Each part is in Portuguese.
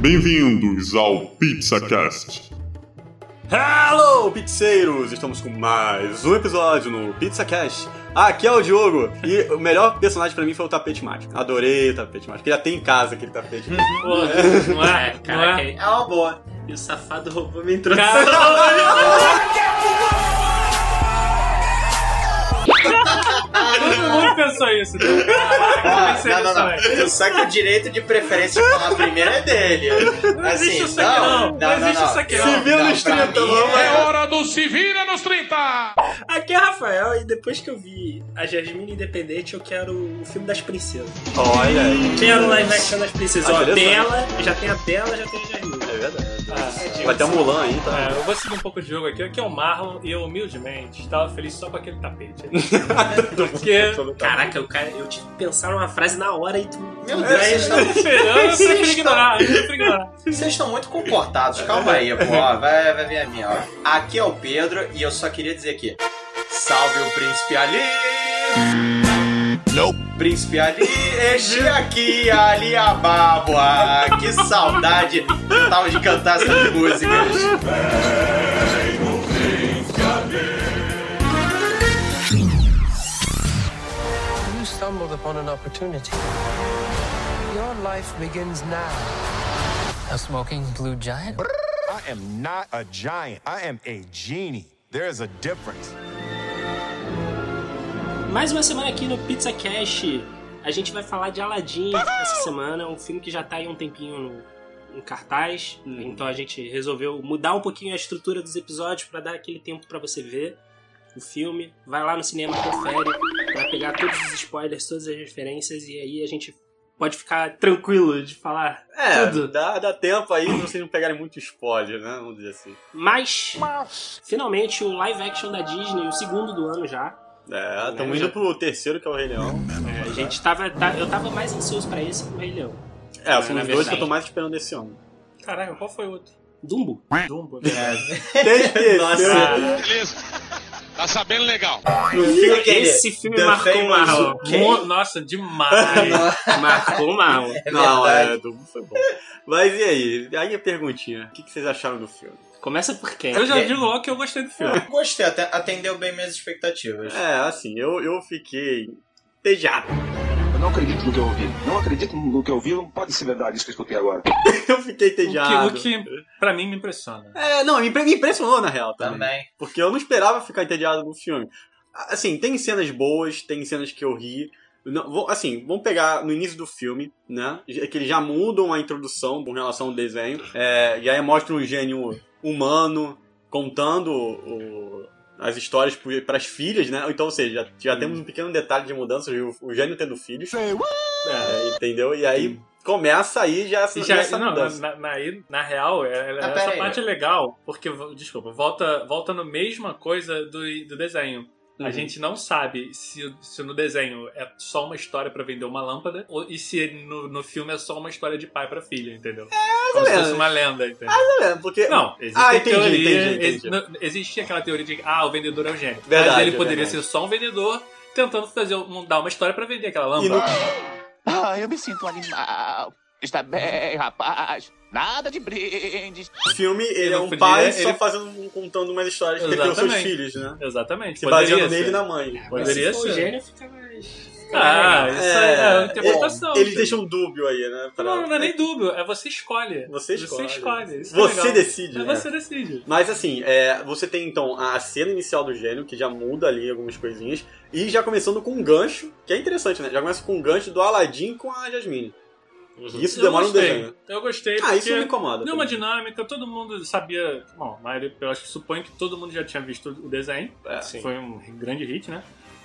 Bem-vindos ao PizzaCast. Hello, pizzeiros! Estamos com mais um episódio no PizzaCast. Aqui é o Diogo e o melhor personagem pra mim foi o tapete mágico. Adorei o tapete mágico. Ele já tem em casa aquele tapete. Pô, não é? Não Caraca, é? é uma boa. E o safado roubou minha introdução. Todo mundo pensou isso. né? Eu pensei não, não, não. Só que o direito de preferência de falar primeiro é dele. Não existe isso aqui não. Não existe isso aqui não. não. Se vira Não, nos pra 30, mim vamos. é- hora do Se Vira nos 30! Aqui é Rafael e depois que eu vi a Jasmine Independente, eu quero o filme das princesas. Olha aí. Quero live action das princesas. Ah, Ó. Bela, já tem a Bela, já tem a Jasmine. É verdade. Ah, Vai ter a Mulan aí, tá? É, eu vou seguir um pouco de jogo aqui. Aqui é o Marlon e eu, humildemente, estava feliz só com aquele tapete. Porque. Caraca, eu, cara, eu tive que pensar numa frase na hora e tu. Meu Deus, vocês Eu estão, eu prefiro ignorar, eu prefiro ignorar. vocês estão muito comportados. Calma aí, pô. Ó, Vai, vai vir a minha, ó. Aqui é o Pedro e eu só queria dizer aqui. Salve o príncipe Ali! Nope. Príncipe Ali, este aqui, Ali Ababua. Que saudade tava de cantar essas músicas. You stumbled upon an opportunity. Your life begins now. A smoking blue giant? I am not a giant. I am a genie. There is a difference. Mais uma semana aqui no Pizza Cash. A gente vai falar de Aladdin essa semana, um filme que já tá aí um tempinho no, em cartaz. Então a gente resolveu mudar um pouquinho a estrutura dos episódios pra dar aquele tempo pra você ver o filme. Vai lá no cinema, confere, vai pegar todos os spoilers, todas as referências e aí a gente pode ficar tranquilo de falar É, tudo. dá, dá tempo aí pra vocês não pegarem muito spoiler, né? Vamos dizer assim. Mas, finalmente, o live action da Disney, o segundo do ano já. É, estamos indo pro terceiro, que é o Rei Leão. É, a gente tava, tá- eu tava mais ansioso pra esse que o Rei Leão. É, são os dois que eu tô mais esperando esse ano. Caraca, qual foi o outro? Dumbo. Dumbo, verdade. Terceiro. Beleza. Tá sabendo legal. Esse filme The marcou? Mo- Nossa, demais. Marcou o Marlon. Não, é, Dumbo foi bom. Mas e aí? Aí a perguntinha. O que que vocês acharam do filme? Começa por quem? Eu já digo logo que eu gostei do filme. Gostei, até atendeu bem minhas expectativas. É, assim, eu, eu fiquei entediado. Eu não acredito no que eu ouvi. Não acredito no que eu ouvi. Não pode ser verdade isso que eu escutei agora. Eu fiquei O que, o que pra mim me impressiona. É, não, me me impressionou na real também. Também. Porque eu não esperava ficar entediado no filme. Assim, tem cenas boas, tem cenas que eu ri. Não, vou- assim, vamos pegar no início do filme, né? É Que eles já mudam a introdução com relação ao desenho. É, e aí mostra um gênio humano contando o- as histórias para as filhas, né? Então, ou seja, já, já temos um pequeno detalhe de mudança, o, o gênio tendo filhos. É, entendeu? E aí começa aí já essa, E já, essa não, mudança. na, na, na real, é- é- Ah, essa aí. parte é legal, porque, desculpa, volta, volta no mesma coisa do, do desenho. A Uhum. gente não sabe se, se no desenho é só uma história pra vender uma lâmpada ou, e se no, no filme é só uma história de pai pra filha, entendeu? É, Como se fosse uma lenda, entendeu? É, porque Não, existe Ah, entendi, teoria. entendi, entendi. não, existe aquela teoria de que ah, o vendedor é o gênio. Verdade, Mas ele poderia verdade. ser só um vendedor tentando fazer um- dar uma história pra vender aquela E no- lâmpada. Ah, eu me sinto animal. Está bem, rapaz. Nada de brindes. O filme, ele é Não um podia, pai ele- só fazendo, contando umas histórias que pelos seus Exatamente. filhos, né? Exatamente. Se poderia baseando ser. nele e na mãe. Mas Poderia se ser. gênio, fica mais... Ah, isso é, é uma interpretação. Eles filho. deixam um dúbio aí, né? pra- Não, não é nem dúvio, é você escolhe. Você escolhe. escolhe. isso é Você legal. decide, É né? você decide. Mas assim, é, você tem então a cena inicial do gênio, que já muda ali algumas coisinhas, e já começando com um gancho, que é interessante, né? Já começa com um gancho do Aladdin com a Jasmine. Isso eu demora um gostei. desenho. Eu gostei Ah, porque isso não me incomoda. deu uma também. dinâmica, todo mundo sabia. Bom, maioria, eu acho que suponho que todo mundo já tinha visto o desenho. É. Foi um grande hit, né?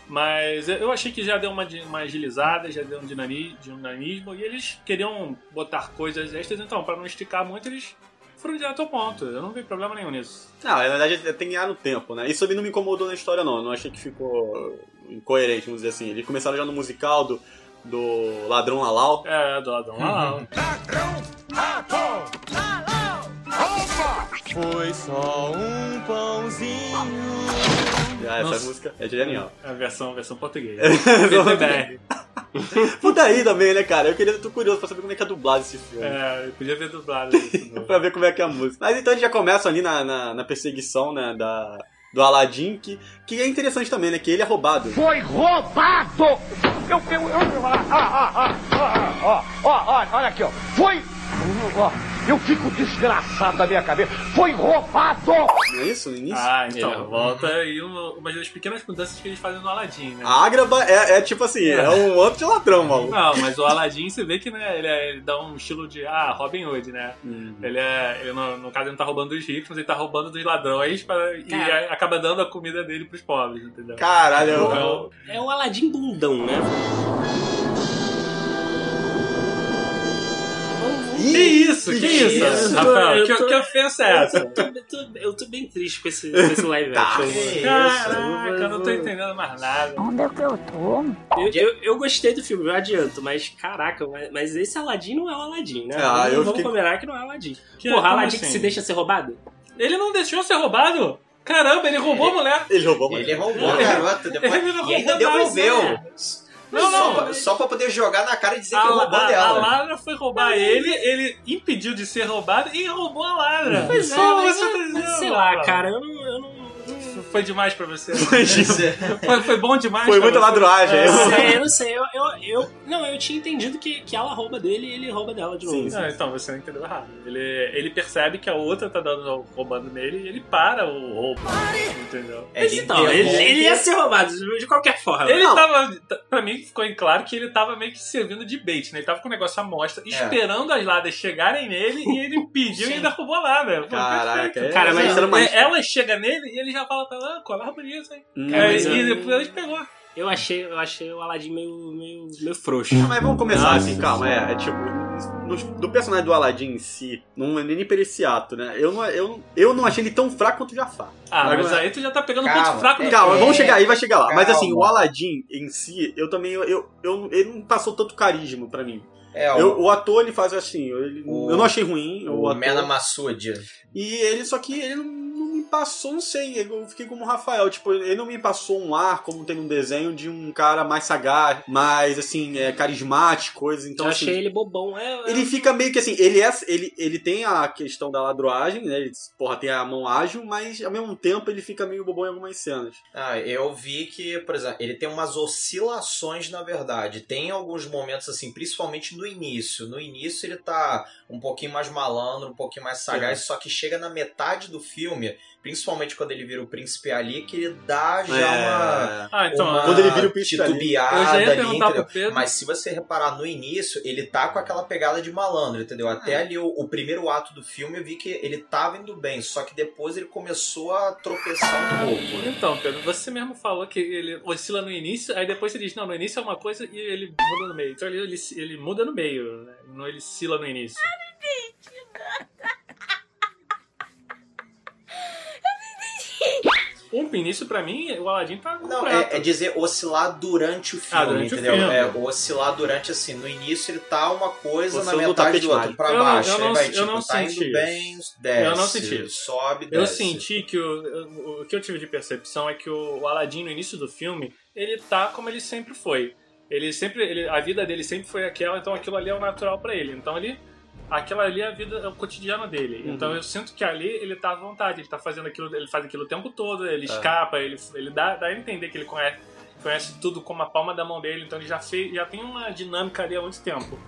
Mas eu achei que já deu uma, uma agilizada, já deu um dinami- dinamismo, e eles queriam botar coisas extras, então, pra não esticar muito, eles foram direto ao ponto. Eu não vi problema nenhum nisso. Não, na verdade tem que ganhar no tempo, né? Isso também não me incomodou na história, não. Eu não achei que ficou incoerente, vamos dizer assim. Eles começaram já no musical do, do Ladrão Lalau. É, do lá. Uhum. Foi só um pãozinho. Ah, essa Nossa. música é genial. A versão, a versão portuguesa. Versão PTBR. Puta aí também, né, cara? Eu queria, tô curioso pra saber como é que é dublado esse filme. É, eu podia ver dublado isso. pra ver como é que é a música. Mas então eles já começam ali na, na, na perseguição, né, da, do Aladdin, que, que é interessante também, né, que ele é roubado. Foi roubado! Eu, eu, eu, ah, ah, ah, ah, ó, ó, ó, olha aqui, ó. Foi, ó, eu fico desgraçado da minha cabeça. Foi roubado! Não é isso no início? Ah, então, É. volta aí uma, uma das pequenas mudanças que eles fazem no Aladdin, né? A Ágraba é, é tipo assim, é, um outro de ladrão, maluco. Não, mas o Aladdin você vê que né, ele, é- ele dá um estilo de ah, Robin Hood, né? Uhum. Ele é. Ele no, no caso ele não tá roubando dos ricos, mas ele tá roubando dos ladrões pra, e a- acaba dando a comida dele pros pobres, entendeu? Caralho, Então, É o Aladim bundão, né? Que isso? Que isso? isso? Rafael, que, tô- que ofensa é essa? Eu tô, tô- eu tô bem triste com esse, com esse live Tá. action. Caraca, eu não tô entendendo mais nada. Onde é que eu tô? Eu, eu, eu gostei do filme, eu adianto, mas caraca, mas, mas esse Aladdin não é o Aladdin, né? Ah, vamos eu vamos fiquei- combinar que não é o Aladdin. Que- Porra, como Aladdin assim? que se deixa ser roubado? Ele não deixou ser roubado? Caramba, ele roubou a mulher. Ele roubou, Ele roubou a garota depois. Ele E ainda devolveu. Né? Não, Só não. pra, só pra poder jogar na cara e dizer A, que roubou a, a dela. Lara foi roubar ele, ele impediu de ser roubado e roubou a Lara. Pois é, mas, você tá mas dizendo, sei lá, cara, eu não. Eu não Foi demais pra você. Foi Foi, foi bom demais Foi pra muita você? ladroagem. É. eu não sei, eu não sei. Eu, eu, eu- não, eu tinha entendido que, que ela rouba dele e ele rouba dela de novo. Não, então você não entendeu errado. Ele, ele percebe que a outra tá dando, roubando nele e ele para o roubo. Entendeu? Mas então, ele, ele ia ser roubado de qualquer forma. Ele Não. tava. Pra mim ficou em claro que ele tava meio que servindo de bait, né? Ele tava com o negócio à mostra, esperando as ladas chegarem nele e ele pediu e ainda roubou a lada. Caraca, é- Cara, mas- É, Ela chega nele e ele já fala pra ela, ah, colar bonito, hein? Hum, É, mas e eu- depois ele pegou. Eu achei, eu achei o Aladdin meio, meio, meio frouxo. Não, mas vamos começar Nossa assim, calma. É, é tipo, no- do personagem do Aladdin em si, não é nem por esse ato, né? Eu não, eu, eu não achei ele tão fraco quanto o Jafar. Ah, mas Agora- aí tu já tá pegando um Calma, ponto fraco do Calma, É, vamos chegar aí, vai chegar lá. Mas calma. assim, o Aladdin em si, eu também. Eu, eu, eu- ele não passou tanto carisma pra mim. É, Eu- o, o ator, ele faz assim, ele- O- eu não achei ruim. O, o ator, Mena Massoud. E ele, só que ele não, não passou, não sei, eu fiquei como o Rafael, tipo, ele não me passou um ar, como tem um desenho, de um cara mais sagaz, mais, assim, é, carismático, coisa, então, eu assim... achei ele bobão. É, é- Ele fica meio que assim, ele é, ele, ele tem a questão da ladroagem, né? Ele, porra, tem a mão ágil, mas ao mesmo tempo ele fica meio bobão em algumas cenas. Ah, eu vi que, por exemplo, ele tem umas oscilações, na verdade. Tem alguns momentos, assim, principalmente no início. No início ele tá um pouquinho mais malandro, um pouquinho mais sagaz, só que chega na metade do filme, principalmente quando ele vira o príncipe ali, que ele dá já uma. Ah, então. uma quando ele vira o príncipe ali. titubeada ali, perguntar entendeu? Pedro. Mas se você reparar no início, ele tá com aquela pegada de malandro, entendeu? Até ali o, o primeiro ato do filme eu vi que ele tava indo bem, só que depois ele começou a tropeçar um pouco. Então, Pedro, você mesmo falou que ele oscila no início, aí depois você diz, não, no início é uma coisa e ele muda no meio. Então ele, ele, ele muda no meio, né? não ele oscila no início. O início, pra mim, o Aladdin tá Não, é, é dizer oscilar durante o filme, Ah, durante o entendeu? filme. É, oscilar durante assim, no início ele tá uma coisa, Oscilando na metade tapete do outro pra Eu não- baixo. eu aí não- vai, eu tipo, não tá senti indo bem, desce. Eu não senti. Sobe, desce. Eu senti que o, o que eu tive de percepção é que o, o Aladdin, no início do filme, ele tá como ele sempre foi. Ele sempre. Ele, a vida dele sempre foi aquela, então aquilo ali é o natural pra ele. Então ele. Aquela ali é a vida, é o cotidiano dele. Uhum. Então eu sinto que ali ele tá à vontade, ele tá fazendo aquilo, ele faz aquilo o tempo todo, ele É. escapa, ele, ele dá, dá a entender que ele conhece, conhece tudo como a palma da mão dele, então ele já fez, já tem uma dinâmica ali há muito tempo.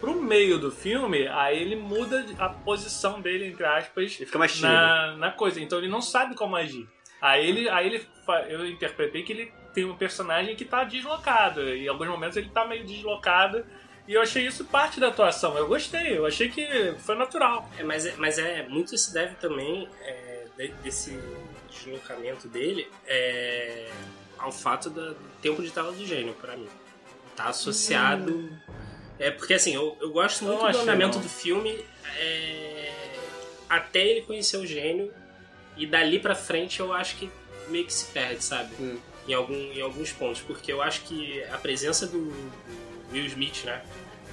Pro meio do filme, aí ele muda a posição dele, entre aspas, Ele fica mais tímido. na, na coisa. Então ele não sabe como agir. Aí ele, aí ele eu interpretei que ele tem um personagem que tá deslocado. E em alguns momentos ele tá meio deslocado. E eu achei isso parte da atuação. Eu gostei, eu achei que foi natural. É, mas, é, mas é muito se deve também é, de- desse deslocamento dele é, ao fato do tempo de tela do gênio, pra mim. Tá associado. É porque assim, eu, eu gosto muito do andamento do filme é, até ele conhecer o gênio. E dali pra frente eu acho que meio que se perde, sabe? Hum. Em, algum, em alguns pontos. Porque eu acho que a presença do, do Will Smith, né?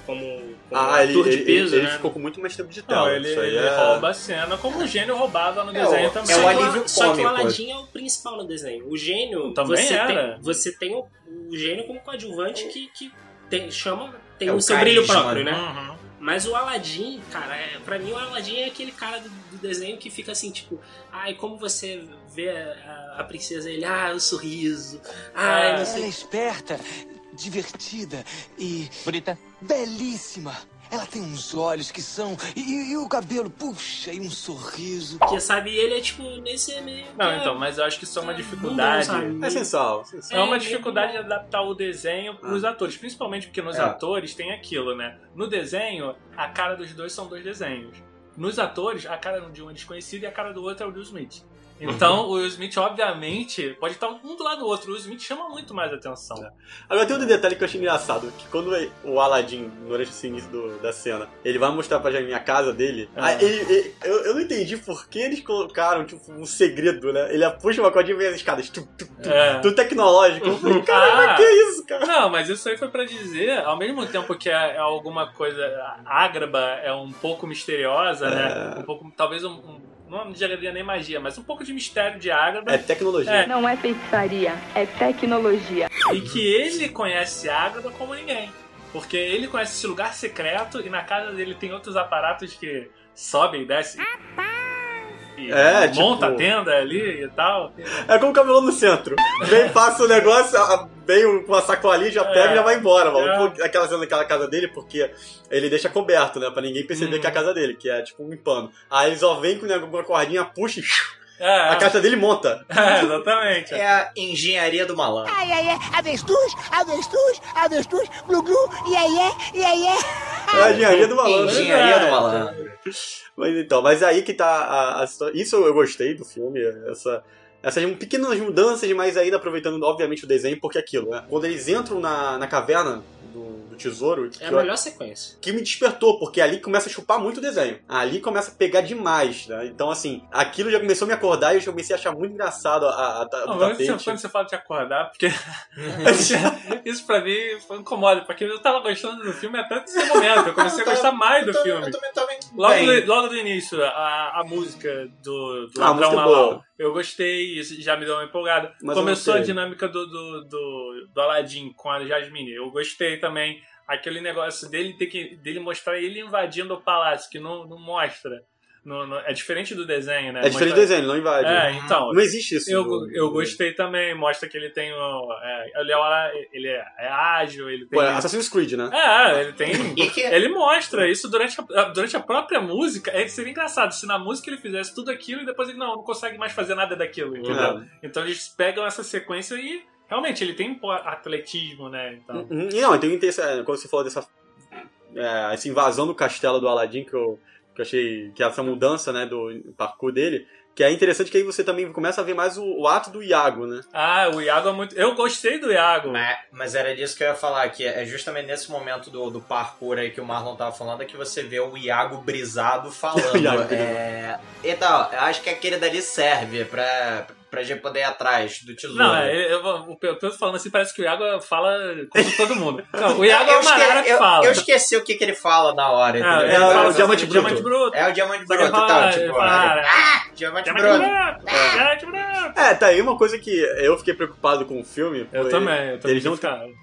Como, como Ah, ele, ator de ele, peso, ele né? ficou com muito mais tempo de Não, tela. ele, Isso aí ele é... rouba a cena como o gênio roubava no É, desenho o- também. é o Só que alívio Só que o. Aladdin é o principal no desenho. O gênio, Também você, era. tem, você tem o, o gênio como coadjuvante que, que tem, chama, tem É o o seu brilho carisma, próprio, né? Uhum. Mas o Aladdin, cara, é, pra mim o Aladdin é aquele cara do, do desenho que fica assim, tipo, ai, como você vê a, a princesa, ele, ah, o sorriso, ai, não Ela sei. é esperta, divertida e. Bonita. belíssima. Ela tem uns olhos que são. E, e o cabelo, puxa, e um sorriso. Que sabe, ele é tipo, nesse meio. Não, é- então, mas eu acho que isso é uma Não, dificuldade. É sensual. sensual. É uma É, dificuldade de adaptar o desenho pros atores, principalmente porque nos É. atores tem aquilo, né? No desenho, a cara dos dois são dois desenhos. Nos atores, a cara de um é desconhecido e a cara do outro é o Will Smith. Então, o Will Smith, obviamente, pode estar um do lado do outro. O Will Smith chama muito mais atenção. Agora tem outro detalhe que eu achei engraçado, que quando o Aladdin, durante esse início do- da cena, ele vai mostrar pra Jasmine a casa dele, Ah. aí ele- ele- eu, eu não entendi por que eles colocaram, tipo, um segredo, né? Ele puxa uma cordinha e vem as escadas, tu, tu, tu, É. tudo tecnológico. Eu falei, Ah. que isso, cara? Não, mas isso aí foi pra dizer, ao mesmo tempo que é, é alguma coisa ágraba, é um pouco misteriosa, né? Um pouco, talvez um, um- não diria nem magia, mas um pouco de mistério de ágraba. É tecnologia. É. Não é feitiçaria, é tecnologia. E que ele conhece Ágaba como ninguém. Porque ele conhece esse lugar secreto e na casa dele tem outros aparatos que sobem e descem. É, monta tipo- a tenda ali e tal. É como o cabelão no centro. Vem, passa o negócio, a- vem com uma sacolinha, já pega É. e já vai embora, mano. É. Aquela cena daquela casa dele, porque ele deixa coberto, né? Pra ninguém perceber Hum. que é a casa dele, que é tipo um pano. Aí ele só vem com uma cordinha, puxa e É, a casa dele monta. é, exatamente. É a engenharia do malandro. Ai, ai, ai, avestruz, avestruz, avestruz, glu, glu, iê, iê, iê, iê. É a engenharia do malandro. Engenharia do É. malandro. Mas então, mas aí que tá a, a. Isso eu gostei do filme, essa. Essas pequenas mudanças, mas ainda aproveitando, obviamente, o desenho, porque é aquilo, né? Quando eles entram na, na caverna do tesouro. É a que eu- melhor sequência. que me despertou, porque ali começa a chupar muito o desenho. Ali começa a pegar demais, né? Então, assim, aquilo já começou a me acordar e eu já comecei a achar muito engraçado a, a, a, Não, você- tapete. quando você fala de acordar, porque isso pra mim foi incomoda, porque eu tava gostando do filme até esse momento. Eu comecei a gostar mais do Eu filme. Eu também tava Logo do, logo do início, a, a música do, do Ah, a Ladrão música é Malau, boa. eu gostei, já me deu uma empolgada. Mas eu Começou a dinâmica do, do, do, do Aladdin com a Jasmine, eu gostei também. Aquele negócio dele ter que dele mostrar ele invadindo o palácio, que não, não mostra. Não- não- é diferente do desenho, né? É diferente do Mostra- desenho, ele não invade. É, então. Não existe isso. Eu, no- eu no- gostei também, mostra que ele tem o. É, ele, é, ele é, é ágil, ele tem. Pô, é Assassin's Creed, né? É, ele tem. E que- Ele mostra isso durante a, durante a própria música. É, seria engraçado se na música ele fizesse tudo aquilo e depois ele não, não consegue mais fazer nada daquilo, entendeu? Então eles pegam essa sequência e realmente ele tem atletismo, né? Então. Uhum. Não, tem é, quando você falou dessa é, essa invasão do castelo do Aladdin, que eu, que eu achei que essa mudança, né, do parkour dele, que é interessante que aí você também começa a ver mais o, o ato do Iago, né? Ah, o Iago é muito. Eu gostei do Iago. Mas, mas era disso que eu ia falar, que é justamente nesse momento do, do parkour aí que o Marlon tava falando, é que você vê o Iago brisado falando. Iago é... Então, eu acho que aquele dali serve pra, pra gente poder ir atrás do tesouro. Não, é, eu, o Pedro falando assim, parece que o Iago fala como todo mundo. Não, o Iago é eu o Marara esque- que eu- fala. Eu esqueci o que, que ele fala na hora. É, ele É, fala o assim, diamante bruto. diamante bruto. É o diamante bruto, fala- tá? Tipo, ele fala, ah, diamante Diamante bruto. bruto! Diamante bruto! É, tá aí uma coisa que eu fiquei preocupado com o filme. Eu também, eu também Eles não.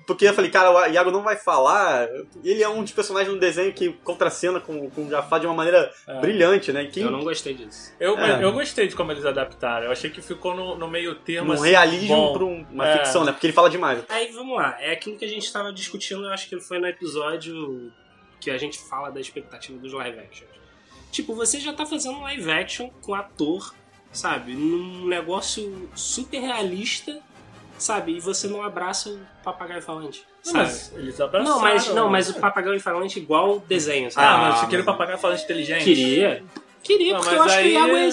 Porque eu falei, cara, o Iago não vai falar. Ele é um dos personagens no desenho que contracena com, com o Jafar de uma maneira É. brilhante, né? Quem, Eu não gostei disso. Eu, É. eu gostei de como eles adaptaram. Eu achei que ficou no, no meio termo um assim, realismo pra um- uma É. ficção, né? Porque ele fala demais. Aí vamos lá, é aquilo que a gente estava discutindo, eu acho que foi no episódio que a gente fala da expectativa dos live action. Tipo, você já tá fazendo um live action com ator, sabe? Num negócio super realista, sabe? E você não abraça o papagaio falante. Sabe? mas eles abraçaram. Não, mas, não, mas o papagaio falante igual desenho, sabe? Ah, mas você queria o papagaio falante inteligente? Queria. Queria, Não, porque eu acho que o aí- Iago é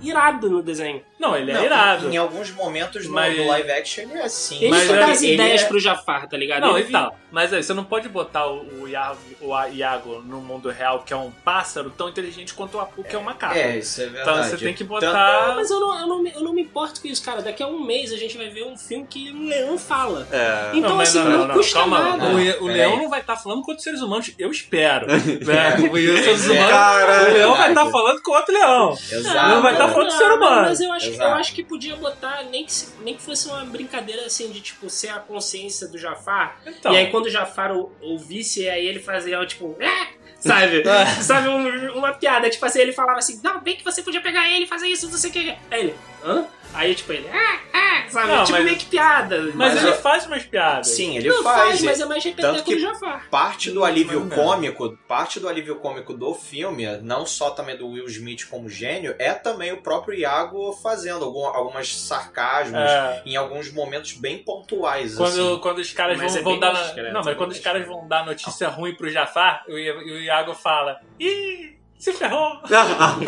irado no desenho. Não, ele é Não, irado. Em alguns momentos no, Mas- no live action ele é assim. Ele Mas só é- dá as ele ideias é- pro Jafar, tá ligado? Não, Ele então. Mas aí, você não pode botar o, o, Iago, o Iago no mundo real, que é um pássaro, tão inteligente quanto o Apu, que é um macaco. É, isso é Então verdade. você tem que Não, botar. mas eu não, eu, não me, eu não me importo com isso, cara. Daqui a um mês a gente vai ver um filme que um leão fala. É. Então, mas assim, não, custa calma. nada. O, o leão não vai estar falando com outros seres humanos, eu espero. né? Os seres É, humanos, caralho. o leão vai estar falando com outro leão. Exato. Não vai estar falando de ser humano. Mas eu acho que, eu acho que podia botar, nem que, nem que fosse uma brincadeira assim, de tipo, ser a consciência do Jafar. Então. E aí quando o Jafar ou- ouvisse, aí ele fazia tipo. "Ah!" Sabe? É. Sabe, um- uma piada. Tipo assim, ele falava assim, não, bem que você podia pegar ele e fazer isso, não sei o que. Aí ele, hã? Aí tipo ele, ah, ah, sabe? Não, tipo mas- meio que piada. Mas, Mas ele eu- faz umas piadas. Sim, ele Não, faz. faz, mas é mais repeteco que do Jafar. parte do alívio Não. cômico, parte do alívio cômico do filme, não só também do Will Smith como gênio, é também o próprio Iago fazendo algum, algumas sarcasmos É. em alguns momentos bem pontuais. Quando, assim. quando os caras Mas vão, é vão dar. discreto, Não, mas quando os caras vão dar notícia ruim pro Jafar, o Iago fala: Ih, se ferrou!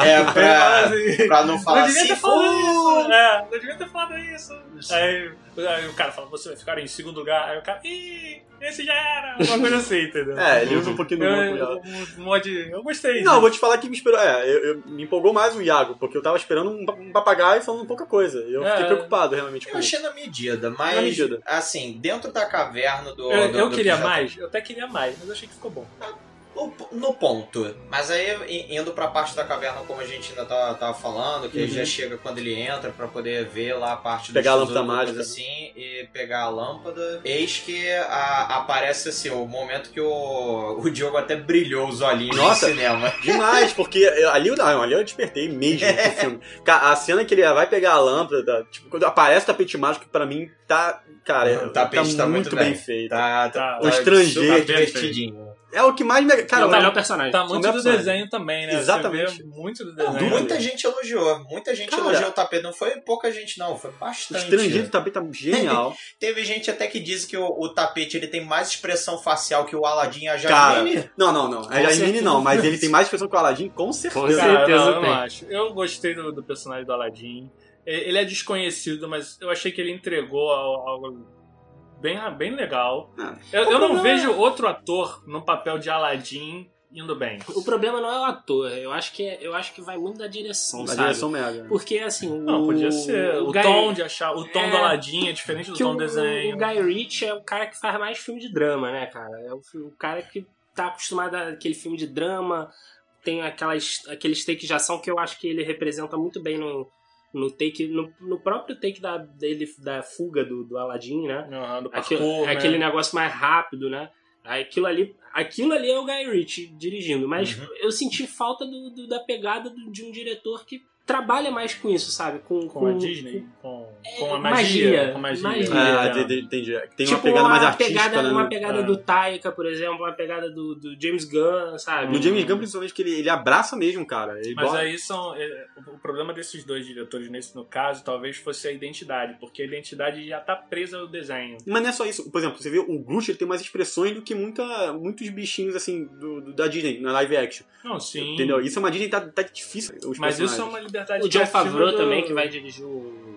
É, fala pra, pra não falar não devia assim, ter falado isso! É, não devia ter falado isso. Aí, aí o cara fala, você vai ficar em segundo lugar. Aí o cara, ih, esse já era. Uma coisa assim, entendeu? É, ele usa um pouquinho do eu, um, mod, eu gostei. Não, disso. vou te falar que me esperou. É, eu, eu- me empolgou mais o Iago, porque eu tava esperando um, pa- um papagaio falando pouca coisa. E eu fiquei É. preocupado realmente com Eu isso. achei na medida, mas Na medida. assim, dentro da caverna do. Eu, do- eu do queria que já- mais, eu até queria mais, mas eu achei que ficou bom. No, no ponto. Mas aí, indo pra parte da caverna, como a gente ainda tava, tava falando, que Uhum. já chega quando ele entra pra poder ver lá a parte do Pegar a lâmpada mágica. assim, e pegar a lâmpada. Eis que a- aparece assim, o momento que o, o Diogo até brilhou os olhinhos Nossa. no cinema. Demais, porque ali, eu- não, ali eu despertei mesmo pro filme. A cena que ele vai pegar a lâmpada, tipo, quando aparece o tapete mágico, que pra mim tá. Cara, O tapete tá muito bem bem. feito. Tá, tá, O estrangeiro, super divertidinho. É o que mais me. Cara, é o tá- melhor personagem. Tá o muito do personagem. desenho também, né? Exatamente. Você vê muito do Não, desenho. muita gente elogiou, muita gente Cara, elogiou o tapete. Não foi pouca gente, não, foi O bastante. estrangeiro do tapete tá genial. Teve gente até que diz que o, o tapete ele tem mais expressão facial que o Aladdin e a Cara, Jasmine. não, não, não. A Jasmine certeza. não, mas ele tem mais expressão que o Aladdin, com certeza. certeza. Cara, não, eu acho. Eu gostei do, do personagem do Aladdin. E- Ele é desconhecido, mas eu achei que ele entregou al- algo bem, bem legal. Ah, Eu, o eu não problema vejo outro ator no papel de Aladdin indo bem. O problema não é o ator, eu acho que, é- eu acho que vai muito da direção, Na sabe? direção mega. Porque assim, o, Não, podia ser. O, Guy- tom de achar. O tom É, do Aladdin é diferente do que tom o, do desenho. o Guy Ritchie é o cara que faz mais filme de drama, né, cara? É o, o cara que tá acostumado àquele filme de drama, tem aquelas, aqueles takes de ação que eu acho que ele representa muito bem no, no take, no, no próprio take da, dele, da fuga do, do Aladdin, né? Aham, do Aquele, parkour, né? aquele negócio mais rápido, né? Aquilo ali, aquilo ali é o Guy Ritchie dirigindo, mas Uhum. eu senti falta do, do- da pegada do- de um diretor que trabalha mais com isso, sabe? Com, Com a Disney? Com, com a É, magia. magia, Com magia. magia. Ah, É. entendi, entendi. Tem tipo, uma pegada mais artística, pegada, né? uma pegada É. do Taika, por exemplo, uma pegada do, do James Gunn, sabe? No James Gunn, principalmente, que ele, ele abraça mesmo, cara. Ele Mas bota- aí são. é, o problema desses dois diretores, nesse no caso, talvez fosse a identidade, porque a identidade já tá presa ao desenho. Mas não é só isso. Por exemplo, você vê o Groot, ele tem mais expressões do que muita, muitos bichinhos, assim, do, do- da Disney, na live action. Não, sim. Entendeu? Isso é uma Disney, tá, tá difícil. Os Mas isso é personagens. uma liberdade O John Favreau do- também, que vai dirigir o.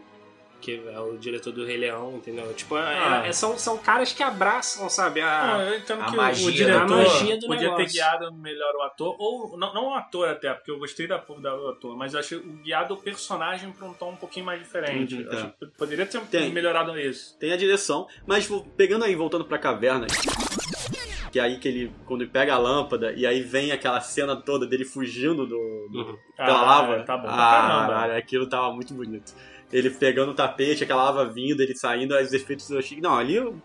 Que é o diretor do Rei Leão, entendeu? Tipo, é- Ah. é- são, são caras que abraçam, sabe? A, eu entendo a que o- magia, o diretor a magia do podia ter negócio. guiado melhor o ator, ou não, não o ator até, porque eu gostei da, da do ator, mas eu achei o guiado o personagem pra um tom um pouquinho mais diferente. Uhum, tá. acho que poderia ter Tem. melhorado isso. Tem a direção, mas pegando aí, voltando pra caverna, que é aí que ele, quando ele pega a lâmpada, e aí vem aquela cena toda dele fugindo do, do- da Ah, lava. tá bom ah, caramba. caralho, aquilo tava muito bonito. Ele pegando o tapete, aquela lava vindo, ele saindo, os efeitos eu achei. Não, ali eu.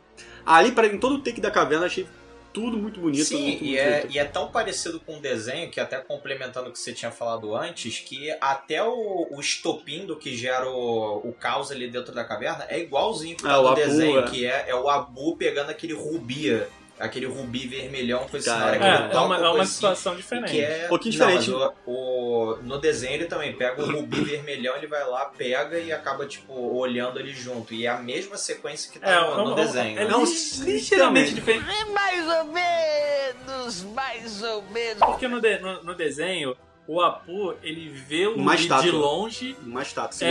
Ali, pra, em todo o take da caverna, eu achei tudo muito bonito. Sim, muito, e muito é, e é tão parecido com o desenho que, até complementando o que você tinha falado antes, que até o, o estopim do que gera o, o caos ali dentro da caverna é igualzinho que tá o no Abu, desenho, é. que é, é o Abu pegando aquele rubi, aquele rubi vermelhão com esse Cara, que É, é uma, é uma assim, situação diferente. que é... Um pouquinho Não, diferente. mas o, o- no desenho ele também pega o rubi vermelhão, ele vai lá, pega e acaba, tipo, olhando ele junto. E é a mesma sequência que tá É, no, no é um- desenho. É né? Não, ligeiramente literalmente. diferente. É mais ou menos, mais ou menos. Porque no, de- no- no desenho, o Apu, ele vê o Uma Rubi de longe. Uma estátua.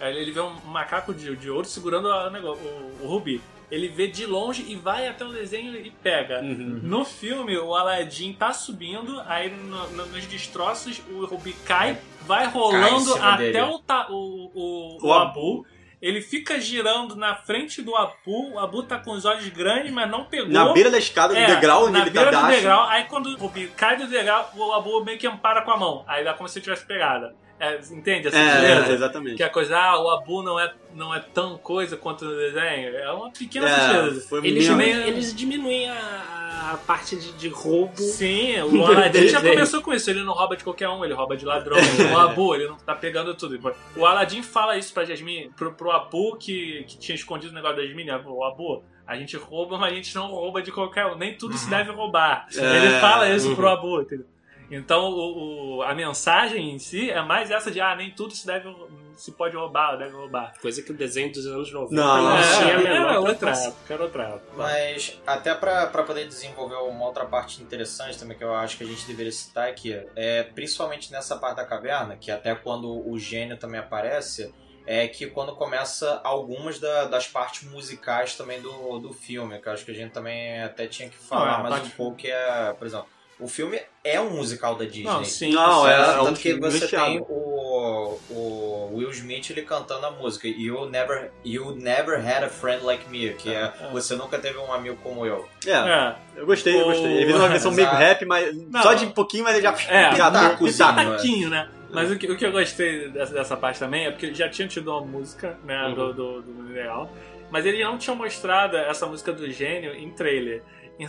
É, ele vê um macaco de, de ouro segurando a o, o Rubi. Ele vê de longe e vai até o desenho e pega. Uhum. No filme, o Aladdin tá subindo, aí no- no- nos destroços o Rubi cai, vai rolando cima até dele. o, ta- o, o, o O Abu. Ele fica girando na frente do Abu. O Abu tá com os olhos grandes, mas não pegou. Na beira da escada, É, do degrau onde na ele beira tá do degrau, aí quando o Rubi cai do degrau, o Abu meio que ampara com a mão. Aí dá como se tivesse pegada. É, entende essa É, sutileza? exatamente. Que a coisa, ah, o Abu não é, não é tão coisa quanto no desenho. É uma pequena É, Eles, diminuem, eles diminuem a, a parte de, de roubo. Sim, o Aladdin já começou com isso. Ele não rouba de qualquer um, ele rouba de ladrão. o Abu, ele não tá pegando tudo. O Aladdin fala isso pra Jasmine, pro, pro Abu que, que tinha escondido o negócio da Jasmine. O Abu, a gente rouba, mas a gente não rouba de qualquer um. Nem tudo se deve roubar. É, Ele fala isso uhum. pro Abu, entendeu? Então o, o- a mensagem em si é mais essa de ah, nem tudo se deve se pode roubar, ou deve roubar. Coisa que o desenho dos anos 90 Não, não, não. tinha é, menor era outra época, era outra época. Mas até pra pra poder desenvolver uma outra parte interessante também que eu acho que a gente deveria citar aqui, é principalmente nessa parte da caverna, que até quando o gênio também aparece, é que quando começa algumas da- das partes musicais também do, do filme, que eu acho que a gente também até tinha que falar Não, é, a mais parte- um pouco, que é, por exemplo, o filme é um musical da Disney. Não, sim. Não, é, Tanto é um que você recheado. tem o, o Will Smith ele cantando a música You Never, you never Had a Friend Like Me, que é Você Nunca Teve um Amigo Como Eu. É, É. eu gostei, eu gostei. Ele fez uma versão meio rap, mas Não. só de pouquinho, mas ele já... É, pitaco. né? Taquinho, né? Mas o que, o que eu gostei dessa, dessa parte também é porque ele já tinha tido uma música, né, Uhum. do, do, do Mundo Ideal, mas ele não tinha mostrado essa música do gênio em trailer.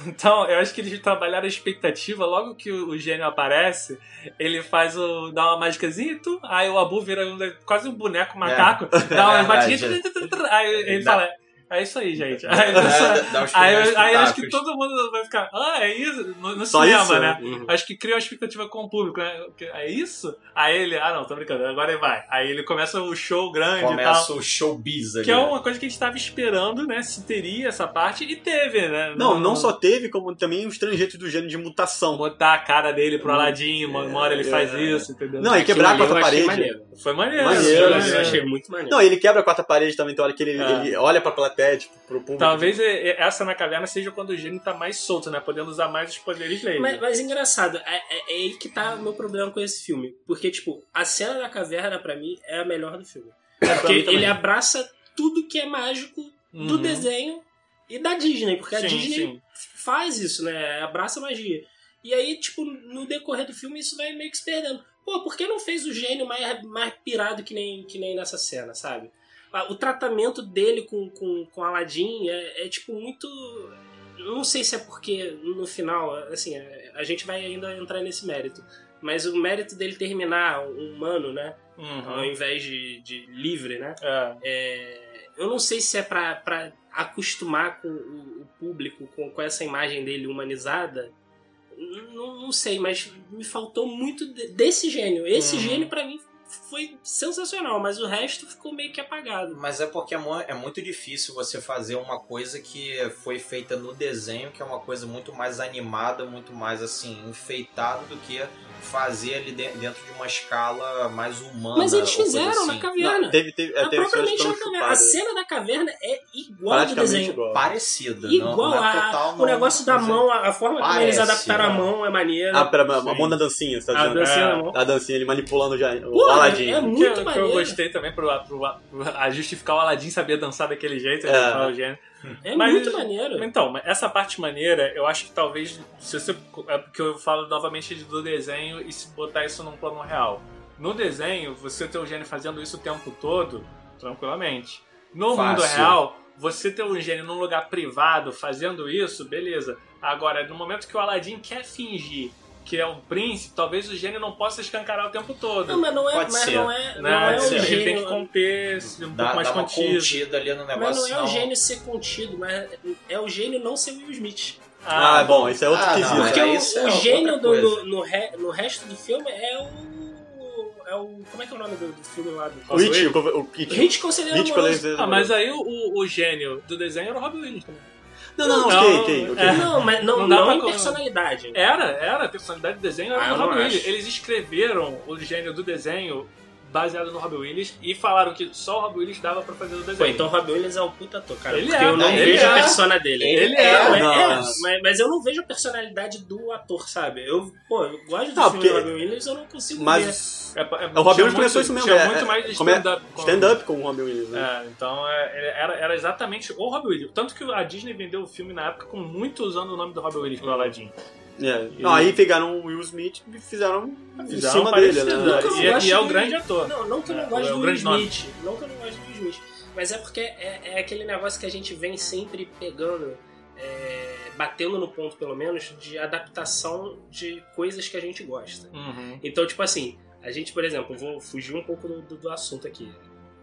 Então, eu acho que eles trabalharam a expectativa, logo que o, o gênio aparece, ele faz o. dá uma mágicazinha, e tu, aí o Abu vira um- quase um boneco macaco, dá uma É batidinha, aí ele Dá- fala. É isso aí, gente. Aí, É, dá- dá os aí, primeiros aí acho que todo mundo vai ficar, ah, é isso? No, no Só cinema, isso? né? Uhum. Acho que cria uma expectativa com o público, né? É isso? Aí ele, ah não, tô brincando, agora ele vai. Aí ele começa o show grande e Começa tal. o showbiz ali. Que é uma coisa que a gente tava esperando, né? Se teria essa parte, e teve, né? Não, não só teve, como também os trejeitos do gênio de mutação. Botar a cara dele pro Aladdin, uma uma hora ele faz É. isso, entendeu? Não, e quebrar a quarta parede. maneiro. Foi maneiro. Maneiro, foi maneiro. Eu achei muito maneiro. Não, ele quebra a quarta parede também, tem hora que ele, É. ele olha pra plateia, tipo, pro público. Talvez e- e- essa na caverna seja quando o gênio tá mais solto, né? Podendo usar mais os poderes dele. Mas, mas engraçado, é, é, é ele que tá o meu problema com esse filme. Porque, tipo, a cena da caverna, pra mim, é a melhor do filme. pra Porque ele abraça tudo que é mágico do Uhum. desenho e da Disney. Porque a Sim, Disney sim. faz isso, né? Abraça a magia. E aí, tipo, no decorrer do filme, isso vai meio que se perdendo. Pô, por que não fez o gênio mais, mais pirado que nem, que nem nessa cena, sabe? O tratamento dele com, com, com Aladdin é, é, tipo, muito. eu Não sei se é porque no final, assim, é, a gente vai ainda entrar nesse mérito. Mas o mérito dele terminar humano, né? Ao Uhum. invés de, de livre, né? É. É, eu não sei se é pra, pra acostumar com o, o público com, com essa imagem dele humanizada. Não, não sei, mas me faltou muito de- desse gênio. Esse Uhum. gênio, pra mim, foi sensacional, mas o resto ficou meio que apagado. Mas é porque é é muito difícil você fazer uma coisa que foi feita no desenho, que é uma coisa muito mais animada, muito mais assim, enfeitada do que fazer ali de- dentro de uma escala mais humana. Mas eles fizeram assim. na caverna. Não, teve, teve, é, Ah, teve propriamente na caverna. A cena da caverna é igual ao do desenho. igual. Parecida. Igual não, não é a, total, o não, negócio da é- mão, a, a forma como eles Parece, adaptaram a né? mão é maneira. Ah, pera, a mão da dancinha, você tá A dizendo? dancinha É. A dancinha, ele manipulando já o Pô, Aladdin. é O muito que, o que eu maneiro. gostei também pro, pro, pro- a justificar o Aladdin saber dançar daquele jeito, É. ele fala o gênio. É Mas- muito maneiro. Então, essa parte maneira, eu acho que talvez, se você. É porque eu falo novamente do desenho e se botar isso num plano real. No desenho, você ter o gênio fazendo isso o tempo todo, tranquilamente. No Fácil. mundo real, você ter um gênio num lugar privado fazendo isso, beleza. Agora, no momento que o Aladdin quer fingir que é um príncipe, talvez o gênio não possa escancarar o tempo todo. Não, mas não é, Pode mas ser. não é, não né? é o ele gênio. tem que conter um Dá, pouco mais dá uma contido. contida ali no negócio. Mas não é o senão- gênio ser contido, mas é o gênio não ser Will Smith. Ah, bom, isso é outro Ah, não, quesito. Porque o, isso é o outra gênio do, coisa. no, no, re- no resto do filme é o. É o. Como é que é o nome do, do filme lá? Do O It, o, o It. Hit Conselheiro It Amoroso. Conselheiro Ah, mas aí o, o, o gênio do desenho era o Robin Williams também. Não, não, não, Não, ok, ok, ok. é. Não, mas não, Não não, dá pra em personalidade. Era, era, a personalidade do desenho era Ah, o eu não Robin Williams. Eles escreveram o gênio do desenho baseado no Robin Williams e falaram que só o Robin Williams dava pra fazer o desenho. Pô, então o Robin Williams é um puta ator, cara. Ele porque é, eu não ele vejo é. a persona dele. Ele é, é, mas, não. é, mas, mas eu não vejo a personalidade do ator, sabe? Eu, pô, eu gosto do Ah, filme do Robin Williams, eu não consigo ver. Mas É, é, o Robin tinha Williams começou isso mesmo. Tinha é, muito é, mais é- stand-up. com- Stand-up com o Robin Williams. Né? É, então é, ele era, era exatamente o Robin Williams. Tanto que a Disney vendeu o filme na época com muito usando o nome do Robin Williams pro Aladdin. É. Não, aí pegaram o Will Smith e fizeram em Fizeram cima dele, né? é. E- gosto e é o grande ator. Não, não que eu não É, gosto é do Will grande nome. Smith. Não que eu não gosto do Will Smith. Mas é porque é, é aquele negócio que a gente vem sempre pegando, é, batendo no ponto pelo menos, de adaptação de coisas que a gente gosta. Uhum. Então, tipo assim, a gente, por exemplo, vou fugir um pouco do, do- do assunto aqui.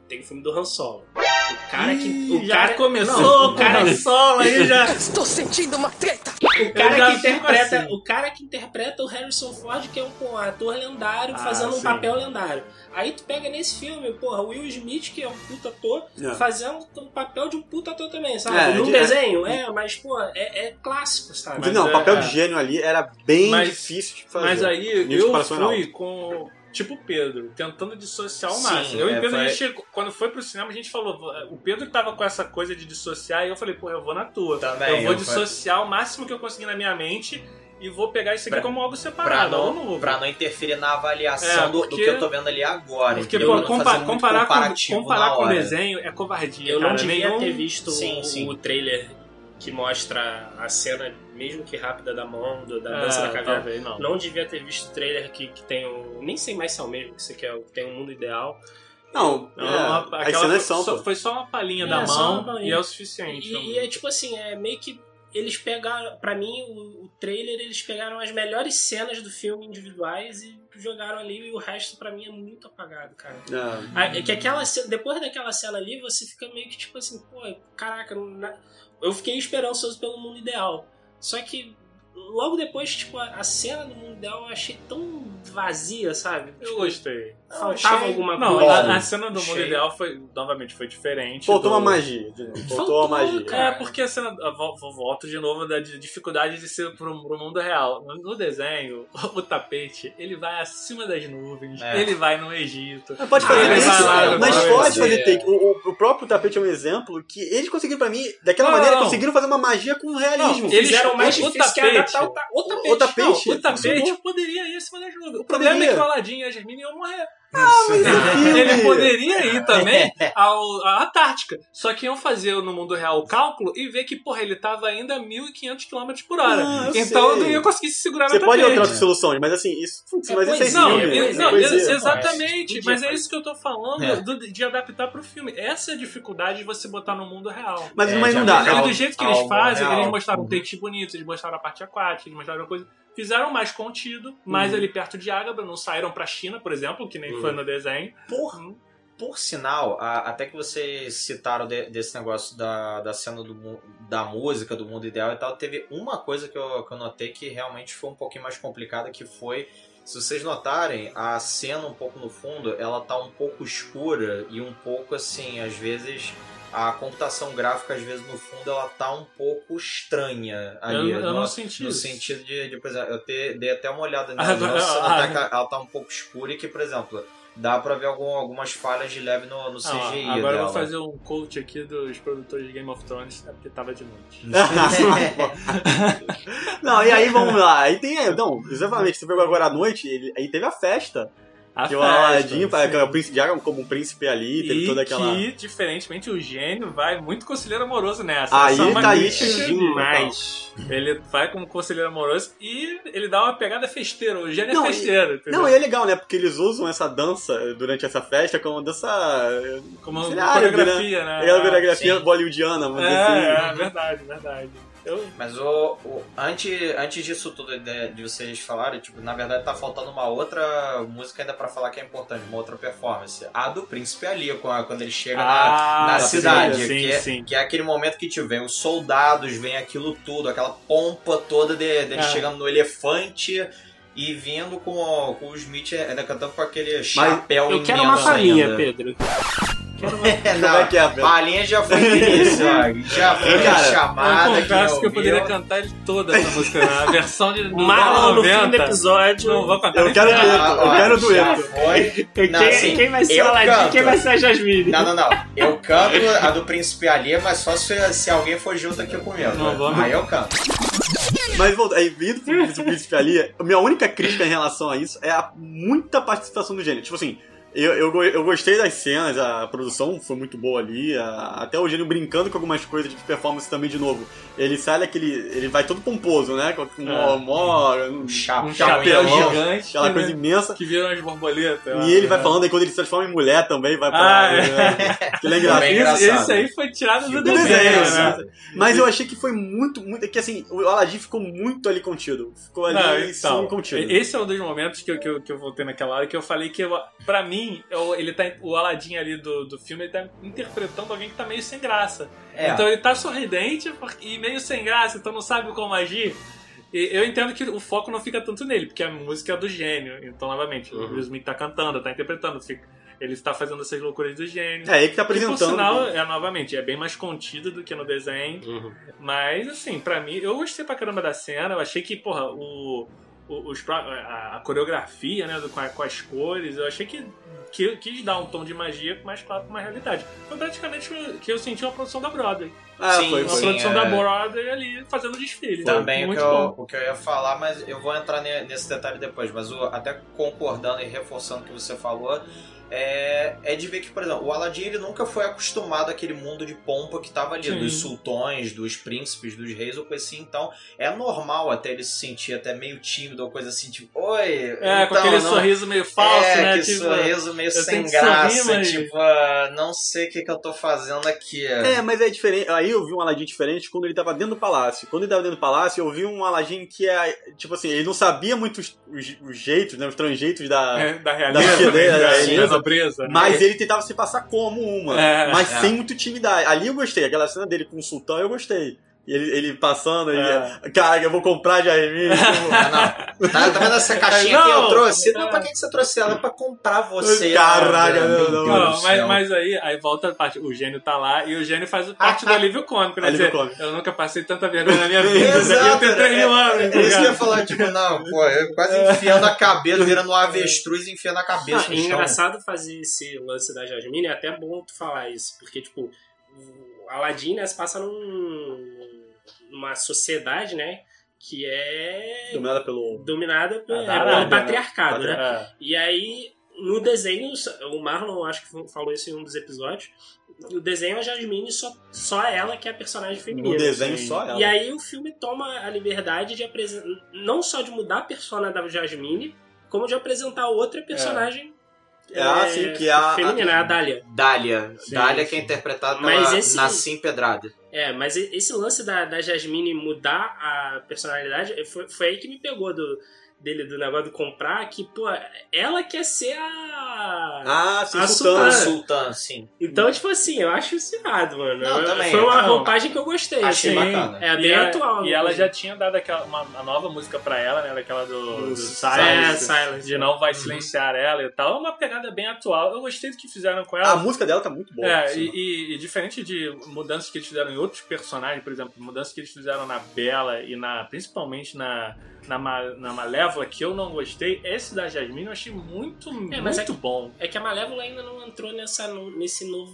Tem o filme do Han Solo. O cara que. Ih, O cara, começou Não, o cara solo aí já. Estou sentindo uma treta! O cara, que interpreta, assim. o cara que interpreta o Harrison Ford, que é um pô, ator lendário, Ah, fazendo um sim. papel lendário. Aí tu pega nesse filme, porra, o Will Smith, que é um puta ator, É. fazendo um papel de um puta ator também, sabe? É, Num de- desenho, é, mas, pô, é, é clássico, sabe? Mas não, é- o papel é. de gênio ali era bem Mas- difícil de fazer. Mas aí eu é fui com. Tipo o Pedro, tentando dissociar Sim, máximo. Eu e é, o Pedro, a foi- gente chegou- quando foi pro cinema, a gente falou. O Pedro tava com essa coisa de dissociar e eu falei, pô, eu vou na tua. Também, eu vou eu dissociar o máximo que eu conseguir na minha mente e vou pegar isso aqui Pra- como algo Pra separado. eu não, pra não interferir na avaliação É, do, do porque- que eu tô vendo ali agora. Porque, pô, compa- comparar, com, comparar com hora. desenho é covardia. Eu não cara. devia Nenhum- ter visto Sim, o, sim. o trailer que mostra a cena, mesmo que rápida, da mão, do- da É, dança da caverna. talvez não. Não devia ter visto o trailer que, que tem o. Nem sei mais se é o mesmo, que você quer, que tem um mundo ideal. Não, Não, é, uma- as aquela cenas foi, só, foi só uma palhinha É, da mão palhinha. e é o suficiente. E, e é tipo assim, é meio que eles pegaram, pra mim, o, o trailer, eles pegaram as melhores cenas do filme individuais e jogaram ali e o resto pra mim é muito apagado, cara. É. Ah, É que aquela depois daquela cena ali, você fica meio que tipo assim, pô, caraca, eu fiquei esperançoso pelo mundo ideal. Só que logo depois, tipo, a, a cena do mundo ideal eu achei tão vazia, sabe? Eu Tipo, gostei. Faltava achei- alguma Não, coisa. a, a cena do mundo Achei. ideal foi, novamente, foi diferente. Faltou do- uma magia. de novo. Faltou, Faltou, uma magia. cara. É, porque a cena. vol- Volto de novo da di- dificuldade de ser pro, pro mundo real. No- desenho, o tapete, ele vai acima das nuvens, É. ele vai no Egito. Mas Pode fazer isso, lá mas pode fazer take. O, o- próprio tapete é um exemplo que eles conseguiram, pra mim, daquela Não, maneira, não. conseguiram fazer uma magia com realismo. Não, eles- Fizeram mais o difícil tapete- adaptar o, ta- o tapete. O tapete. Não, o tapete poderia ir acima das nuvens. O problema Poderia. é que o Aladdin e a Jasmine iam morrer. filme. Ele poderia ir também ao, à Antártica. Só que iam fazer no mundo real o cálculo e ver que, porra, ele tava ainda a 1.500 km por hora. Ah, eu então sei. não ia conseguir se segurar Você no pode ir outras soluções, mas assim, isso, É mas é Não, filme, eu- é exatamente, mas é isso que eu tô falando É. do- de adaptar pro filme. Essa é a dificuldade de você botar no mundo real. Mas, É, mas não dá. E Algo- do jeito que eles fazem, real. eles mostraram takes bonitos, eles mostraram a parte aquática, eles mostraram coisa. Fizeram mais contido, mais ali perto de Ágaba, não saíram pra China, por exemplo, que nem foi no desenho. Por, por sinal, a- até que vocês citaram de- desse negócio da, da cena do, da música, do mundo ideal e tal, teve uma coisa que eu, que eu notei que realmente foi um pouquinho mais complicada, que foi, se vocês notarem, a cena um pouco no fundo, ela tá um pouco escura e um pouco assim, às vezes... A computação gráfica, às vezes, no fundo, ela tá um pouco estranha ali. eu, eu no, não senti no isso. sentido de, de, por exemplo, eu te- dei até uma olhada Ah, nela, ah, notar ah. que ela tá um pouco escura e que, por exemplo, dá pra ver algum- algumas falhas de leve no, no CGI Ah, agora eu dela. vou fazer um coach aqui dos produtores de Game of Thrones, é porque tava de noite. Não, e aí vamos lá. Aí tem. Não, exatamente, você pegou agora à noite, ele- aí teve a festa. A que o festa, Aladdin, é o príncipe de água como um príncipe ali, teve E toda aquela. que, diferentemente, o gênio vai muito conselheiro amoroso nessa. Aí Essa é tá aí crítica demais. Ele vai como conselheiro amoroso e ele dá uma pegada festeira. O gênio Não, é e- festeiro. entendeu? Não, e é legal, né? Porque eles usam essa dança durante essa festa como dança. Como uma coreografia, né? É uma coreografia Sim. bollywoodiana, dizer É, assim. é, verdade, verdade. Eu, Mas o, o- antes, antes disso tudo de, de vocês falarem, tipo, na verdade tá faltando uma outra música ainda pra falar que é importante, uma outra performance. A do Príncipe Ali, com a- quando ele chega Ah, na, na sim, cidade. sim, que, é, sim. que é aquele momento que te vem os soldados, vem aquilo tudo, aquela pompa toda de- dele É. chegando no elefante e vindo com, o- com o Smith ainda cantando com aquele chapéu Eu quero uma palhinha, ainda. Pedro. É, Como é que é? Palhinha já foi no início, ó. já foi Cara, chamada. eu confesso que eu poderia cantar ele toda essa música, né? A versão de. do Marlon no fim 90. do episódio. Não vou cantar. Eu quero dueto, eu quero dueto. Foi. Quem, Não, assim, quem vai ser Aladdin? Quem vai ser a Jasmine? Não, não, não. Eu canto a do Príncipe Ali, mas só se, se alguém for junto aqui comigo. Não, vamos. Aí eu canto. Mas volta, aí vindo pro Príncipe ali, minha única crítica em relação a isso é a muita participação do gênio. Tipo assim, Eu, eu, eu gostei das cenas, a produção foi muito boa ali, a- até o Gênio brincando com algumas coisas de performance também de novo. Ele sai daquele. Ele vai todo pomposo, né? Com um É. mó, um, chapéu Um chapéu gigante. aquela né? coisa imensa. Que viram as borboletas. E ele vai né? falando aí quando ele se transforma em mulher também, vai pra. Ah, é. né? Que é engraçado. Isso, engraçado. isso aí foi tirado do desenho, desenho, né? Mas eu achei que foi muito, muito. Que assim, o Aladdin ficou muito ali contido. Ficou ali Não, sim, então, contido. esse é um dos momentos que eu, que eu, que eu voltei naquela hora que eu falei que, eu, pra mim, eu- ele tá, o Aladdin ali do, do filme, ele tá interpretando alguém que tá meio sem graça. É. Então ele tá sorridente e meio sem graça, então não sabe como agir. E eu entendo que o foco não fica tanto nele, porque a música é do gênio. Então, novamente, o Will Smith tá cantando, tá interpretando, fica- ele está fazendo essas loucuras do gênio. É, ele que tá Que, por apresentando. sinal, é, novamente, é bem mais contido do que no desenho. Uhum. Mas, assim, pra mim, eu gostei pra caramba da cena. Eu achei que, porra, o- os, a, a coreografia, né, do- com, a- com as cores, eu achei que, que quis dar um tom de magia mais claro com uma realidade. Foi praticamente que eu senti uma produção da Broadway. Ah, Sim, foi, Uma foi. produção é. da Broadway ali fazendo desfile. Também o que, eu, o que eu ia falar, mas eu vou entrar ne- nesse detalhe depois. Mas o- até concordando e reforçando o que você falou, é, é de ver que, por exemplo, o Aladdin ele nunca foi acostumado àquele mundo de pompa que tava ali, Sim. dos sultões, dos príncipes, dos reis ou coisa assim. Então é normal até ele se sentir até meio tímido ou coisa assim, tipo, oi. É, com então, aquele não- sorriso meio falso, é, né? que tipo, sorriso meio sem que sorrir, graça, mas- tipo, ah, não sei o que, que eu tô fazendo aqui. É, mas é diferente. Aí eu vi um Aladdin diferente quando ele tava dentro do palácio. Quando ele tava dentro do palácio, eu vi um Aladdin que é, tipo assim, ele não sabia muito os, os- os jeitos, né, os tranjeitos da, É, da da realeza, tia dele, né, da da realeza. nobreza. né? Mas ele tentava se passar como uma, É, mas é. sem muito intimidade. Ali eu gostei, aquela cena dele com o sultão eu gostei. E ele, ele passando É. e, cara, eu vou comprar Jaime. Ah, não. Tá, tá vendo essa caixinha Não, que eu trouxe? Não, é. pra que você trouxe ela? Pra comprar você. Caraca, né? não, Meu não, Deus Não, do mas, céu. mas aí, aí volta a parte. O gênio tá lá e o gênio faz parte do alívio cômico, né? Alívio Dizer, cômico. Eu nunca passei tanta vergonha na minha vida. Eu Exato, tenho 3 mil anos. é, tá é isso que eu ia falar, tipo, não, pô, eu quase enfiando a cabeça, virando um avestruz e enfiando a Ah, cabeça é no chão. engraçado fazer esse lance da Jasmine, é até bom tu falar isso, porque, tipo, Aladdin, né, se passa num, numa sociedade, né, que é Dominada pelo. dominada Ah, é, Arábia, pelo né? patriarcado, né? É. E aí, no desenho, o Marlon acho que falou isso em um dos episódios, o desenho a Jasmine só, só ela que é a personagem feminina. No desenho sim. só ela. E aí o filme toma a liberdade de apresentar, não só de mudar a persona da Jasmine, como de apresentar outra personagem Ah, sim, que é a- feminina, a Dália. Dália. Sim, Dália sim. que é interpretada Mas pela esse- Nassim Pedrada. É, mas esse lance da, da Jasmine mudar a personalidade foi, foi aí que me pegou do, dele, do negócio de comprar, que, pô, ela quer ser a. Ah, sim, a sultana. sultana. Sultan, sim. Então, tipo assim, eu acho isso irado, mano. Não, Eu- também. Foi uma Não. roupagem que eu gostei. Achei assim. bacana. É E, bem a- atual. e ela já tinha dado aquela, uma, uma nova música pra ela, né? Daquela do, do É, Silence. Silence. De não vai silenciar ela e tal. É uma pegada bem atual. Eu gostei do que fizeram com A ela. música dela tá muito boa. É, e, e- e diferente de mudanças que eles fizeram em outros personagens, por exemplo, mudanças que eles fizeram na Bela e na principalmente na, na, na Malévola, que eu não gostei, esse da Jasmine eu achei muito, É, mas muito é que- bom. É que a Malévola ainda não entrou nessa, no- nesse novo.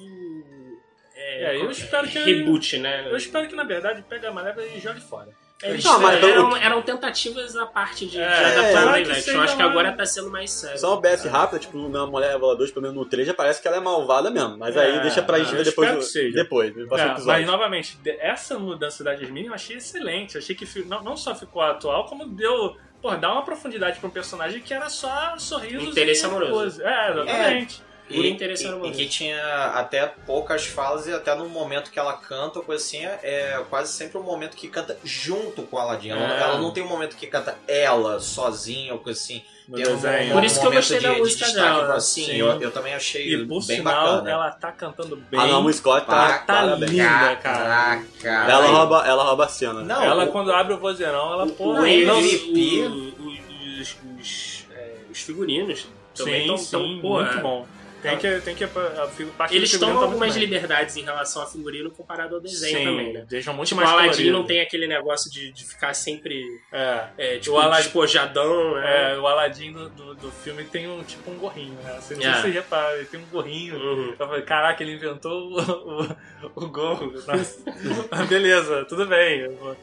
É, eu espero que- Reboot, né? Eu espero que, na verdade, pegue a Malévola e jogue fora. Eles Não, mas eu- eram, eram tentativas à parte de, de É, adaptar tomara o live action. acho que agora tá sendo mais sério. Só uma BS rápida, tipo, na Mulher Voladora, pelo menos no 3, já parece que ela é malvada mesmo. Mas aí É, deixa pra gente ver depois. do- que seja. Depois, no próximo É, episódio. mas, novamente, de- essa mudança da Jasmine eu achei excelente. Eu achei que não, não só ficou atual, como deu. Pô, dá uma profundidade pra um personagem que era só sorrisos Interesse e amoroso. coisa. É, exatamente. Por E, interesse e, amoroso. e que tinha até poucas falas e até no momento que ela canta coisa assim, é quase sempre um momento que canta junto com a Aladdin. Ela, É. ela não tem um momento que canta ela sozinha ou coisa assim. No Tem um- desenho. um Por isso que eu gostei de- da de música destaque, dela, Assim, sim. eu, eu também achei E por bem sinal, bacana. ela tá cantando bem. A Naomi Scott tá, tá linda, cara. Caraca. Ela rouba, ela rouba a cena. Não, ela, o- quando abre o vozeirão, ela pô. Os, MVP. os, os, os, é, os figurinos também sim, estão. muito é, bom. Tem que, tem que a, a, do Eles tomam tá algumas bem. liberdades em relação ao figurino comparado ao desenho Sim, também, né? deixam muito Tipo, o mais Aladdin colorido. não tem aquele negócio de, de ficar sempre É. é, tipo, O Aladdin- despojadão, né? É, o Aladdin do, do, do filme tem um tipo um gorrinho, né? Você não sei É. se você repara, ele tem um gorrinho. Uhum. Eu falei, caraca, ele inventou o, o, o gorro. Nossa. Beleza, tudo bem. Eu,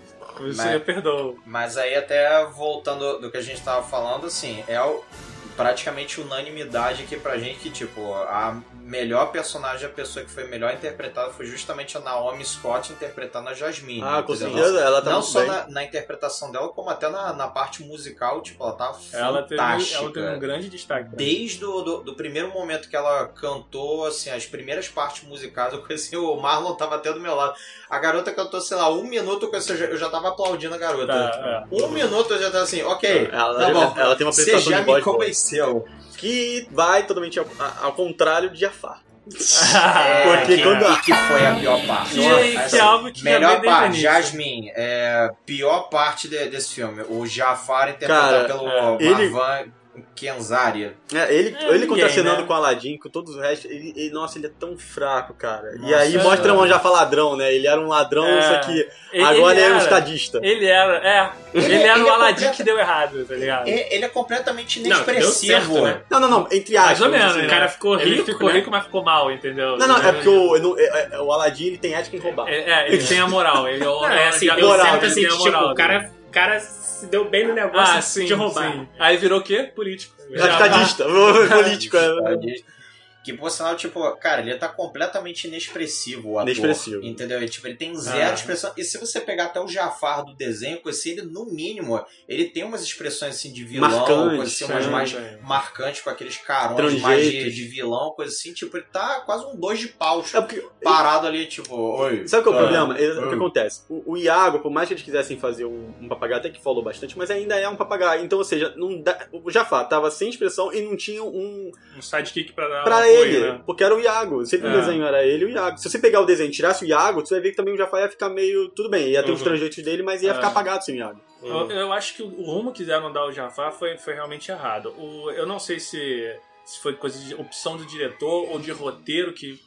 isso Mas- eu perdoo. Mas aí até voltando do que a gente tava falando, assim, é o, praticamente unanimidade aqui pra gente que, tipo, a melhor personagem, a pessoa que foi melhor interpretada foi justamente a Naomi Scott interpretando a Jasmine. Ah, com entendeu? certeza, ela tá Não muito só bem. na, na interpretação dela, como até na, na parte musical, tipo, ela tá Ela teve, fantástica. ela teve um grande destaque. mim. Desde o do, do primeiro momento que ela cantou, assim, as primeiras partes musicais, eu conheci o Marlon tava até do meu lado. A garota cantou, sei lá, um minuto, eu já, eu já tava aplaudindo a garota. Tá, Um minuto eu já tava assim, ok, Ela, tá bom. ela tem uma Você apresentação já de me convenceu. Que vai totalmente ao, ao contrário de Jafar. É, Porque que, quando e que foi a pior parte. Que- Nossa, que é algo que melhor parte. Jasmine, é, pior parte de- desse filme. O Jafar interpretado Cara, pelo é, ele- Marwan Kenzari. É, ele, É, ele ninguém, contracenando né? com o Aladdin, com todos os restos, ele, ele- nossa, ele é tão fraco, cara. e Nossa, aí é. mostra um Jafar ladrão, né? Ele era um ladrão, É. só que Ele- agora ele, ele era um era. estadista. Ele era, é. Ele, Ele- era ele o é Aladdin que deu errado, tá ligado? E- Ele é completamente Não, inexpressivo. certo, né? Não, não, não, entre aspas. Mais ou menos, assim. né? O cara ficou Ele rico, ficou né? rico, mas ficou mal, entendeu? Não, não, é porque o, não- é- é- o Aladdin ele tem ética em roubar. É, é, ele tem a moral. Ele é o Não, é assim, já- deu moral, certo ele assim, tem a tipo, moral o cara, o cara se deu bem no negócio Ah, sim, de roubar. sim. Aí virou o quê? Político. É estadista, político. É. Que por sinal, tipo, cara, ele tá completamente inexpressivo, o ator. Inexpressivo. Entendeu? E, tipo, ele tem zero Ah. expressão. E se você pegar até o Jafar do desenho, com esse, ele, no mínimo, ele tem umas expressões assim de vilão, Marcantes, coisa assim, umas é, mais é. marcantes com aqueles carões mais de, de vilão, coisa assim. Tipo, ele tá quase um dois de paus É porque parado ali, tipo, oi. Sabe qual é o ah, problema? É, o que acontece? O, o Iago, por mais que eles quisessem fazer um, um papagaio, até que falou bastante, mas ainda é um papagaio. Então, ou seja, não dá- o Jafar tava sem expressão e não tinha um Um sidekick pra dar pra ele, né? porque era o Iago. Sempre o É. desenho era ele e o Iago. Se você pegar o desenho e tirasse o Iago, você vai ver que também o Jafar ia ficar meio. Tudo bem, ia ter os Uhum. trangeitos dele, mas ia É. ficar apagado sem o Iago. Eu, eu acho que o o rumo que quiseram dar ao Jafar foi, foi realmente errado. O, eu não sei se, se foi coisa de opção do diretor ou de roteiro que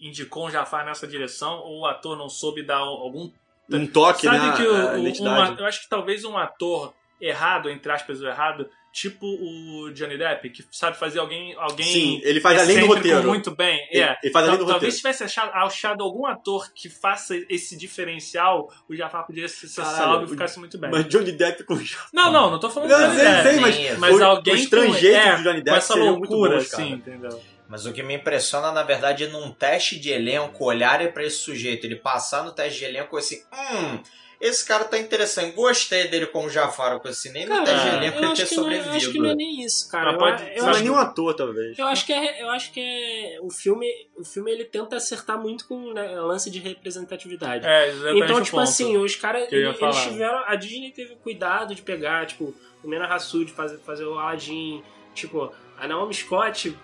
indicou um Jafar nessa direção, ou o ator não soube dar algum. Um toque, Sabe né? que o, a o- um eu acho que talvez um ator errado, entre aspas, o errado, tipo o Johnny Depp, que sabe fazer alguém. alguém Sim, ele faz além do roteiro. muito bem. Ele- é. ele faz além do Talvez roteiro. tivesse achado, achado algum ator que faça esse diferencial, o Jafar podia ser, Caralho, salvo e o- ficasse muito bem. Mas Johnny Depp com o Jafar. Não, não, não tô falando Não, Johnny sei, Depp, sei, mas, Sim, mas o- alguém os trangeitos com, é, do Johnny com Depp essa seriam muito loucura, bons, cara. assim, entendeu? Mas o que me impressiona, na verdade, é num teste de elenco, olharem pra esse sujeito, ele passar no teste de elenco e assim, hum, esse cara tá interessante, gostei dele como Jafar, com assim, nem Cara, de elenco eu ele ter que não, é- eu sobrevivido. acho que não é nem isso, cara. Eu, pode- eu Não é acho, nenhum ator, talvez. eu acho que é, eu acho que é o filme, o filme ele tenta acertar muito com o né, lance de representatividade. É, exatamente Então, o tipo ponto. assim, os caras, eu eles, tiveram. A Disney teve cuidado de pegar, tipo, o Mena Hassoud fazer, fazer o Aladdin, tipo, a Naomi Scott.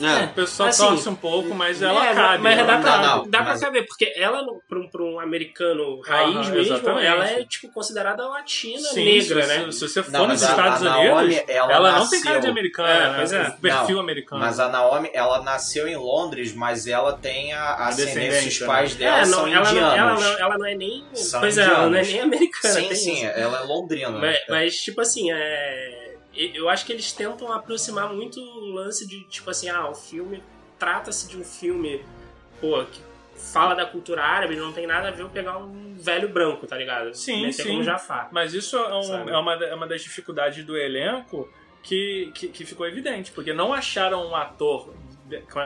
É. O pessoal Assim, torce um pouco, mas ela é, cabe. Mas ela dá pra, Não, não, dá pra mas- saber, porque ela, pra um, pra um americano raiz Aham, mesmo, exatamente. ela é, tipo, considerada latina Sim, negra, se, né? se, você for Não, nos mas a- Estados a Unidos, Naomi, ela, ela não tem cara nasceu- de americana, É, né? pois é. Perfil Não, americano. Mas a Naomi, ela nasceu em Londres, mas ela tem a A ascendência, os descendência, pais né? dela É, são não, ela, não, indianos. ela, não, ela não é nem. São pois é, ela não é indianos. nem americana. Sim, sim, isso. ela é londrina. Mas, mas, tipo assim, é. Eu acho que eles tentam aproximar muito o lance de, tipo assim, ah, o filme trata-se de um filme, pô, que fala da cultura árabe, não tem nada a ver eu pegar um velho branco, tá ligado? Sim, Meter sim. como Jafar. Mas isso é, um- é uma, é uma das dificuldades do elenco que, que, que ficou evidente, porque não acharam um ator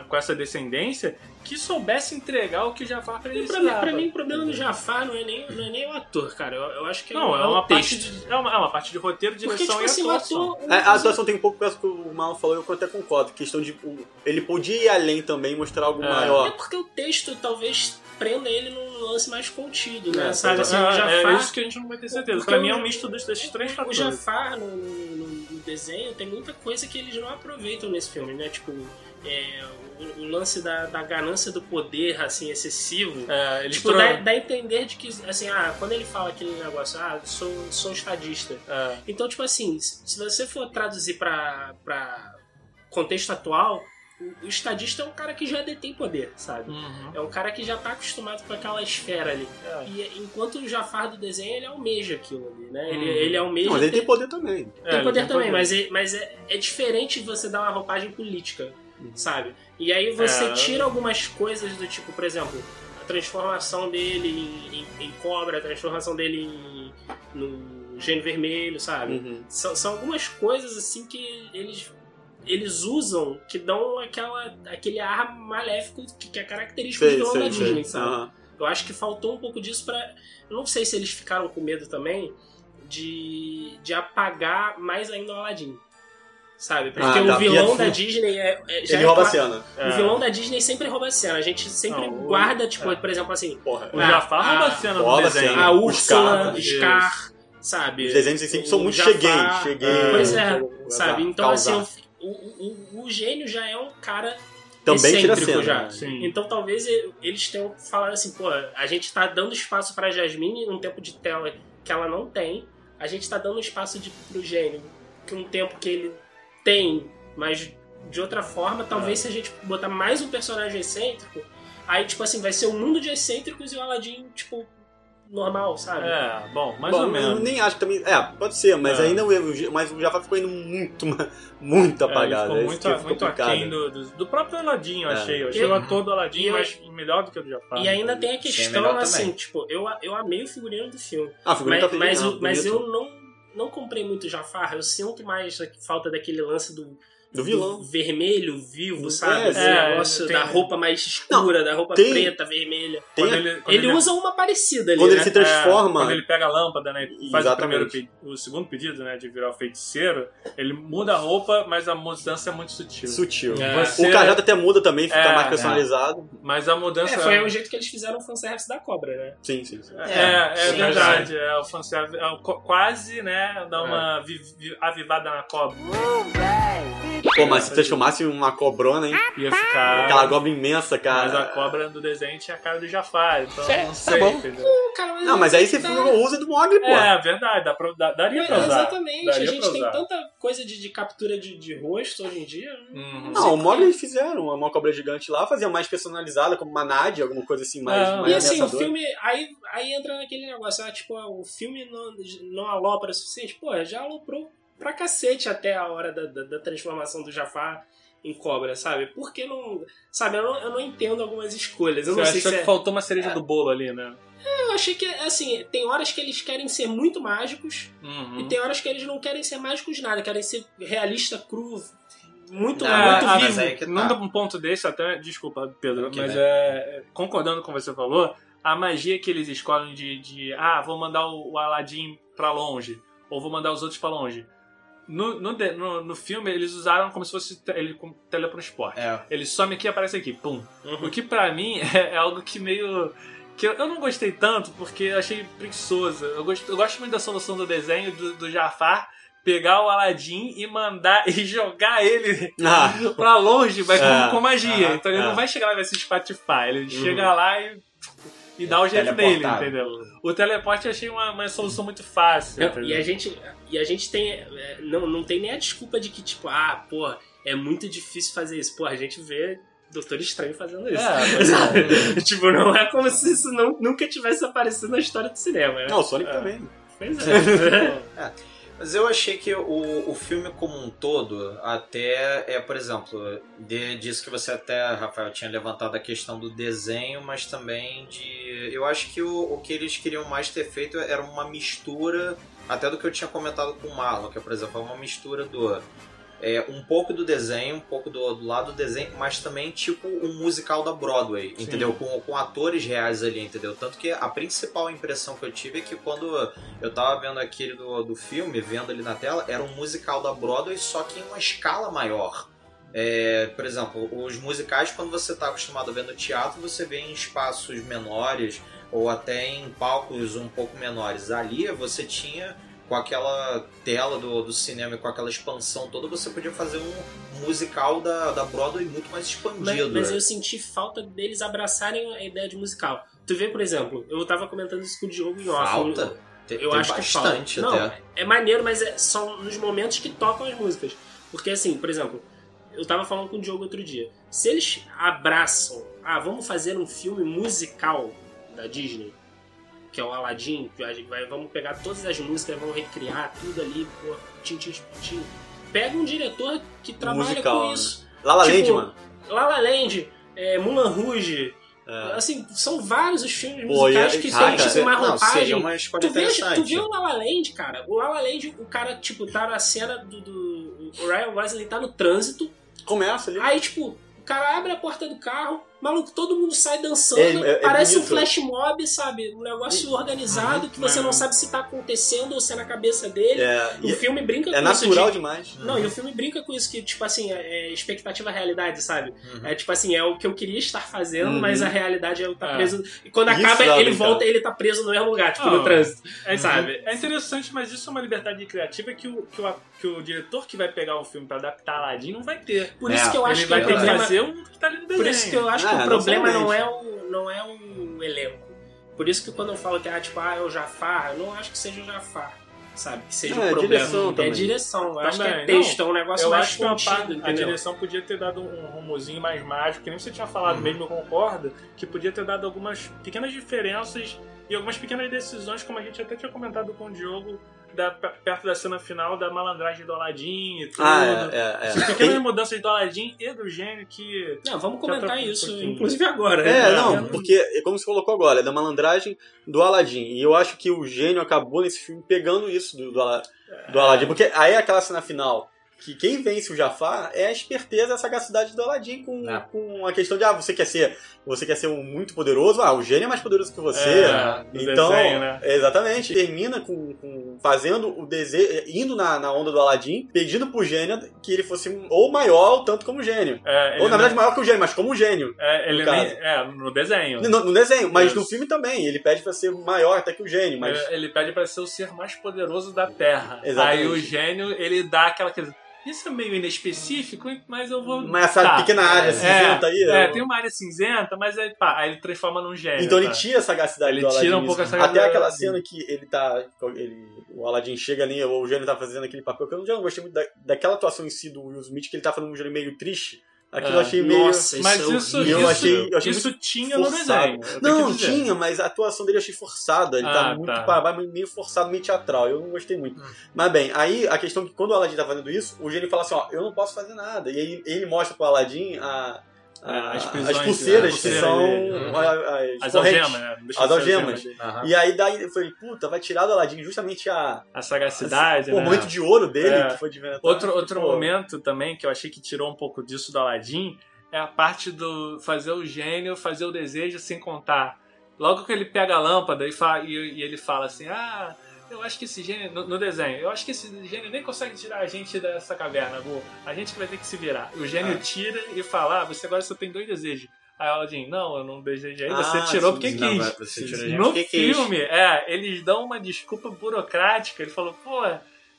com, essa descendência que soubesse entregar o que o Jafar E pra, mim, precisava. pra mim, o problema do Jafar não é nem, não é nem o ator, cara. Eu, eu acho que Não, é, é o uma, parte de, é, uma, é uma parte de roteiro, Porque, direção tipo e assim, o atuação. ator. É, a atuação tem um pouco com o que o Mal falou, eu até concordo. Questão de. o- Ele podia ir além também, mostrar algo É. É maior. porque o texto talvez prenda ele num lance mais contido, né? É, Sabe assim, é, o é Jafar. isso que a gente não vai ter certeza. Porque Pra mim é o- um misto dos- desses três O fatores. Jafar no, no- no desenho tem muita coisa que eles não aproveitam nesse filme, né? Tipo, é, o, o lance da, da ganância do poder, assim, excessivo. É, Tipo, dá, dá a entender de que, assim, ah, quando ele fala aquele negócio, ah, sou, sou estadista. É. Então, tipo assim, se se você for traduzir pra, pra contexto atual, o, o estadista é um cara que já detém poder, sabe? Uhum. É um cara que já tá acostumado com aquela esfera ali. É. E enquanto o Jafar do desenho, ele almeja aquilo ali, né? Ele, Uhum. ele almeja. Não, mas ele ter- tem poder também. É, tem ele poder tem também, poder. mas, é, mas é, é diferente você dar uma roupagem política, sabe? E aí você É. tira algumas coisas do tipo, por exemplo, a transformação dele em, em- em cobra, a transformação dele em, no gênio vermelho, sabe? Uhum. São, são algumas coisas assim que eles eles usam que dão aquela, aquele ar maléfico que, que é característico Sei, do sei, da sei. Disney, sabe? Aham. Eu acho que faltou um pouco disso. Eu não sei se eles ficaram com medo também de, de apagar mais ainda o Aladdin. Sabe? Porque Ah, o tá, vilão da Disney é. é- já Ele é rouba a cena. O É. vilão da Disney sempre rouba a cena. A gente sempre Não, guarda, tipo, é. por exemplo, assim. Porra. O Jafar rouba a cena do desenho. A Úrsula, Scar, Scar, sabe? Os desenhos sempre são muito Jafar, cheguei, cheguei. Pois é, sabe? Então, causar. assim, o, o, o, o gênio já é um cara Também tira cena. já. Sim. Então talvez eles tenham falado assim, pô, a gente tá dando espaço pra Jasmine um tempo de tela que ela não tem, a gente tá dando espaço de, pro gênio, que um tempo que ele tem, mas de outra forma, talvez É. se a gente botar mais um personagem excêntrico, aí tipo assim, vai ser um mundo de excêntricos e o Aladdin, tipo, normal, sabe? É, bom, mais Bom, ou menos. Eu nem acho que também. É, pode ser, mas É. ainda o, mas o Jafar ficou indo muito, muito É, apagado. ficou é isso muito, ficou muito complicado. aquém do, do, do próprio Aladdin, eu É. achei. Eu achei o ator do Aladdin eu- mais melhor do que o do Jafar. E ainda tem a questão, assim, também. tipo, eu, eu amei o figurino do filme. Ah, o figurino mas, tá mas, bonito, eu- mas eu não, não comprei muito Jafar. Eu sinto mais a falta daquele lance do, Do vilão. vermelho vivo, É, sabe? Esse é, negócio tem- da roupa mais escura, da roupa tem- preta, vermelha. Tem Quando ele, quando Ele usa uma parecida ali, Quando né? ele se transforma. É, quando ele pega a lâmpada, né? e Faz o, primeiro, Exatamente. o segundo pedido, né? De virar o feiticeiro. Ele muda a roupa, mas a mudança é muito sutil. Sutil. É. Você- O cajado até muda também, fica É, mais é. personalizado. Mas a mudança É, foi o jeito que eles fizeram o fanservice da cobra, né? Sim, sim, sim. É, é, sim, verdade. É, o fanservice é, o co- quase, né? Dá uma vi- vi- avivada na cobra. Pô, mas se transformasse em uma cobrona, hein? Ia ficar. Aquela cobra imensa, cara. Mas a cobra do desenho tinha a cara do Jafar, então Certo, não tá sei, bom. entendeu? Cara, Não, mas aí você tá- usa do Mogli, pô. É, verdade, dá pra, dá- daria pra É, usar. Exatamente, Daria a gente pra tem tanta coisa de, de captura de, de rosto hoje em dia. Uhum. Não, o Mogli eles fizeram uma cobra gigante lá, fazia mais personalizada, como uma Nadia, alguma coisa assim, mais, É, mais E assim, o filme. Aí, aí entra naquele negócio, ah, tipo, ah, o filme não, não alopra o suficiente. Pô, já aloprou pra cacete até a hora da, da, da transformação do Jafar em cobra, sabe? Por que não. Sabe, eu não, eu não entendo algumas escolhas. Eu Você não sei achou se que é- faltou uma cereja do bolo ali, né? Eu achei que, assim, tem horas que eles querem ser muito mágicos Uhum. e tem horas que eles não querem ser mágicos nada, querem ser realista, cru, muito, Não, muito ah, vivo. que tá. Num ponto desse, até. Desculpa, Pedro, mas bem. é. Concordando com o que você falou, a magia que eles escolhem de. de ah, vou mandar o, o Aladdin pra longe, ou vou mandar os outros pra longe. No, no, no, no filme, eles usaram como se fosse ele como teletransporte. É. Ele some aqui e aparece aqui, pum. Uhum. O que pra mim é, é algo que meio. que eu, eu não gostei tanto porque eu achei preguiçoso. Eu gosto, eu gosto muito da solução do desenho do, do Jafar pegar o Aladdin e mandar e jogar ele Ah, pra longe, vai É, com, com magia. é, então ele é. não vai chegar lá e vai se espatifar. Ele Uhum. chega lá e. E dá o jeito dele, entendeu? O teleporte eu achei uma, uma solução muito fácil. Entendeu? e a gente, e a gente tem. é, Não, não tem nem a desculpa de que, tipo, ah, pô, é muito difícil fazer isso. Pô, a gente vê Doutor Estranho fazendo isso. É, Sabe? tipo, não é como se isso não, nunca tivesse aparecido na história do cinema, né? não, o Sonic É. também. Pois é. Mas eu achei que o, o filme como um todo, até é, por exemplo, de, disso que você até, Rafael, tinha levantado a questão do desenho, mas também de. Eu acho que o, o que eles queriam mais ter feito era uma mistura, até do que eu tinha comentado com o Marlon, que é, por exemplo, é uma mistura do. É, um pouco do desenho, um pouco do, do lado do desenho, mas também tipo um musical da Broadway, Sim. entendeu? Com, com atores reais ali, entendeu? Tanto que a principal impressão que eu tive é que quando eu tava vendo aquele do, do filme, vendo ali na tela, era um musical da Broadway, só que em uma escala maior. É, por exemplo, os musicais, quando você está acostumado a ver no teatro, você vê em espaços menores ou até em palcos um pouco menores. Ali você tinha com aquela tela do, do cinema e com aquela expansão toda, você podia fazer um musical da, da Broadway muito mais Mas, expandido. mas eu senti falta deles abraçarem a ideia de musical. Tu vê, por exemplo, eu tava comentando isso com o Diogo em off. Falta? Tem, Eu tem acho bastante que falta. Não, até. é maneiro, mas é, são nos momentos que tocam as músicas. Porque assim, por exemplo, eu tava falando com o Diogo outro dia. Se eles abraçam, ah, vamos fazer um filme musical da Disney, que é o Aladdin, que a gente vai, vamos pegar todas as músicas, vamos recriar tudo ali, pô, tim, tim, tim. Pega um diretor que trabalha Musical, com né? isso. Lala Tipo, Land, mano. La La Land, é, Mulan Rouge, É. Assim, são vários os filmes Pô, musicais e- que cara, tem uma não, roupagem. uma tu, vê, tu vê o La La Land, cara. O La La Land, o cara, tipo, tá na cena do... do o Ryan Gosling tá no trânsito. Começa ali. Aí, tipo, o cara abre a porta do carro, maluco, todo mundo sai dançando, É, é- é parece um bonito. flash mob, sabe? Um negócio organizado que você é. não sabe se tá acontecendo ou se é na cabeça dele. É, o filme brinca é com isso. natural de- demais. Não, e o filme brinca com isso, que, tipo assim, é é expectativa realidade, sabe? Uhum. É tipo assim, é o que eu queria estar fazendo, Uhum. mas a realidade é eu tá É. preso. E quando Isso acaba, ele brincar. volta e ele tá preso no mesmo lugar, tipo, Não, no trânsito. É, sabe? É interessante, mas isso é uma liberdade criativa que o, que o, que o diretor que vai pegar um filme pra adaptar Aladdin não vai ter. Por isso que eu acho Ele que vai o ter que problema- fazer um que tá ali no desenho. Por isso que eu acho Ah, que o não problema não é o, não é o elenco. Por isso que quando eu falo que ah, tipo, ah, é o Jafar, eu não acho que seja o Jafar. Sabe? Que seja Não, o é problema. direção é também. direção. Eu acho que é Também, texto, não. é um negócio eu mais acho que uma contido, parte, a entendeu? direção podia ter dado um rumozinho mais mágico, que nem você tinha falado Uhum. mesmo, eu concordo, que podia ter dado algumas pequenas diferenças e algumas pequenas decisões, como a gente até tinha comentado com o Diogo, da, perto da cena final da malandragem do Aladdin e tudo. Ah, é, é, é. Essas pequenas Tem- mudanças do Aladdin e do gênio que. Não, vamos comentar um isso, pouquinho. inclusive agora. É, né? não, porque, é como você colocou agora, é da malandragem do Aladdin. E eu acho que o gênio acabou nesse filme pegando isso do, do, Ala- do Aladdin. Porque aí é aquela cena final que quem vence o Jafar é a esperteza e a sagacidade do Aladdin com, É. com a questão de, ah, você quer ser você quer ser um muito poderoso, ah, o gênio é mais poderoso que você. É, então, desenho, né? exatamente, termina com, com fazendo o desejo, indo na, na onda do Aladdin, pedindo pro gênio que ele fosse ou maior ou tanto como o gênio. É, ou ele na verdade não- maior que o gênio, mas como o gênio. É, ele no nem, é, no desenho. No, no desenho, mas Isso. no filme também. Ele pede pra ser maior até que o gênio, mas. É, Ele pede pra ser o ser mais poderoso da Terra. Exatamente. Aí o gênio, ele dá aquela. Isso é meio inespecífico, mas eu vou. Mas essa pequena área cinzenta é, aí, É, tem uma área cinzenta, mas aí, pá, aí ele transforma num gênio. Então ele tá? tira a sagacidade Ele do Aladdin. tira um pouco a sagacidade Até aquela cena que ele tá. Ele, o Aladdin chega ali, ou o gênio tá fazendo aquele papel, que eu já não gostei muito da, daquela atuação em si do Will Smith, que ele tá fazendo um gênio meio triste. Aquilo eu É. achei meio. Nossa, isso Mas é isso, eu isso, achei- eu achei isso tinha no forçado. desenho. eu tenho Não, tinha, mas a atuação dele eu achei forçada. Ele Ah, tá muito tá. para baixo, meio forçado, meio teatral. Eu não gostei muito. Mas bem, aí a questão é que quando o Aladdin tá fazendo isso, o gênio fala assim: ó, eu não posso fazer nada. E aí ele mostra pro Aladdin a. a- É, as as, prisões, pulseiras né? que são a- as, As correntes. algemas, né? As algemas. dele. Aham. E aí daí eu falei, puta, vai tirar do Aladdin justamente a. A sagacidade, o né? momento de ouro dele, É. que foi de. Outro, outro Pô, momento também que eu achei que tirou um pouco disso do Aladdin é a parte do fazer o gênio, fazer o desejo sem contar. Logo que ele pega a lâmpada e, fa- e- e ele fala assim: Ah, eu acho que esse gênio, no, no desenho, eu acho que esse gênio nem consegue tirar a gente dessa caverna, vou. A gente que vai ter que se virar. O gênio Ah. tira e fala: Ah, você agora só tem dois desejos. Aí o Aladdin, não, eu não desejei, você Ah, tirou sim, porque não, quis. você gente no porque quis. filme, é, eles dão uma desculpa burocrática. Ele falou, pô,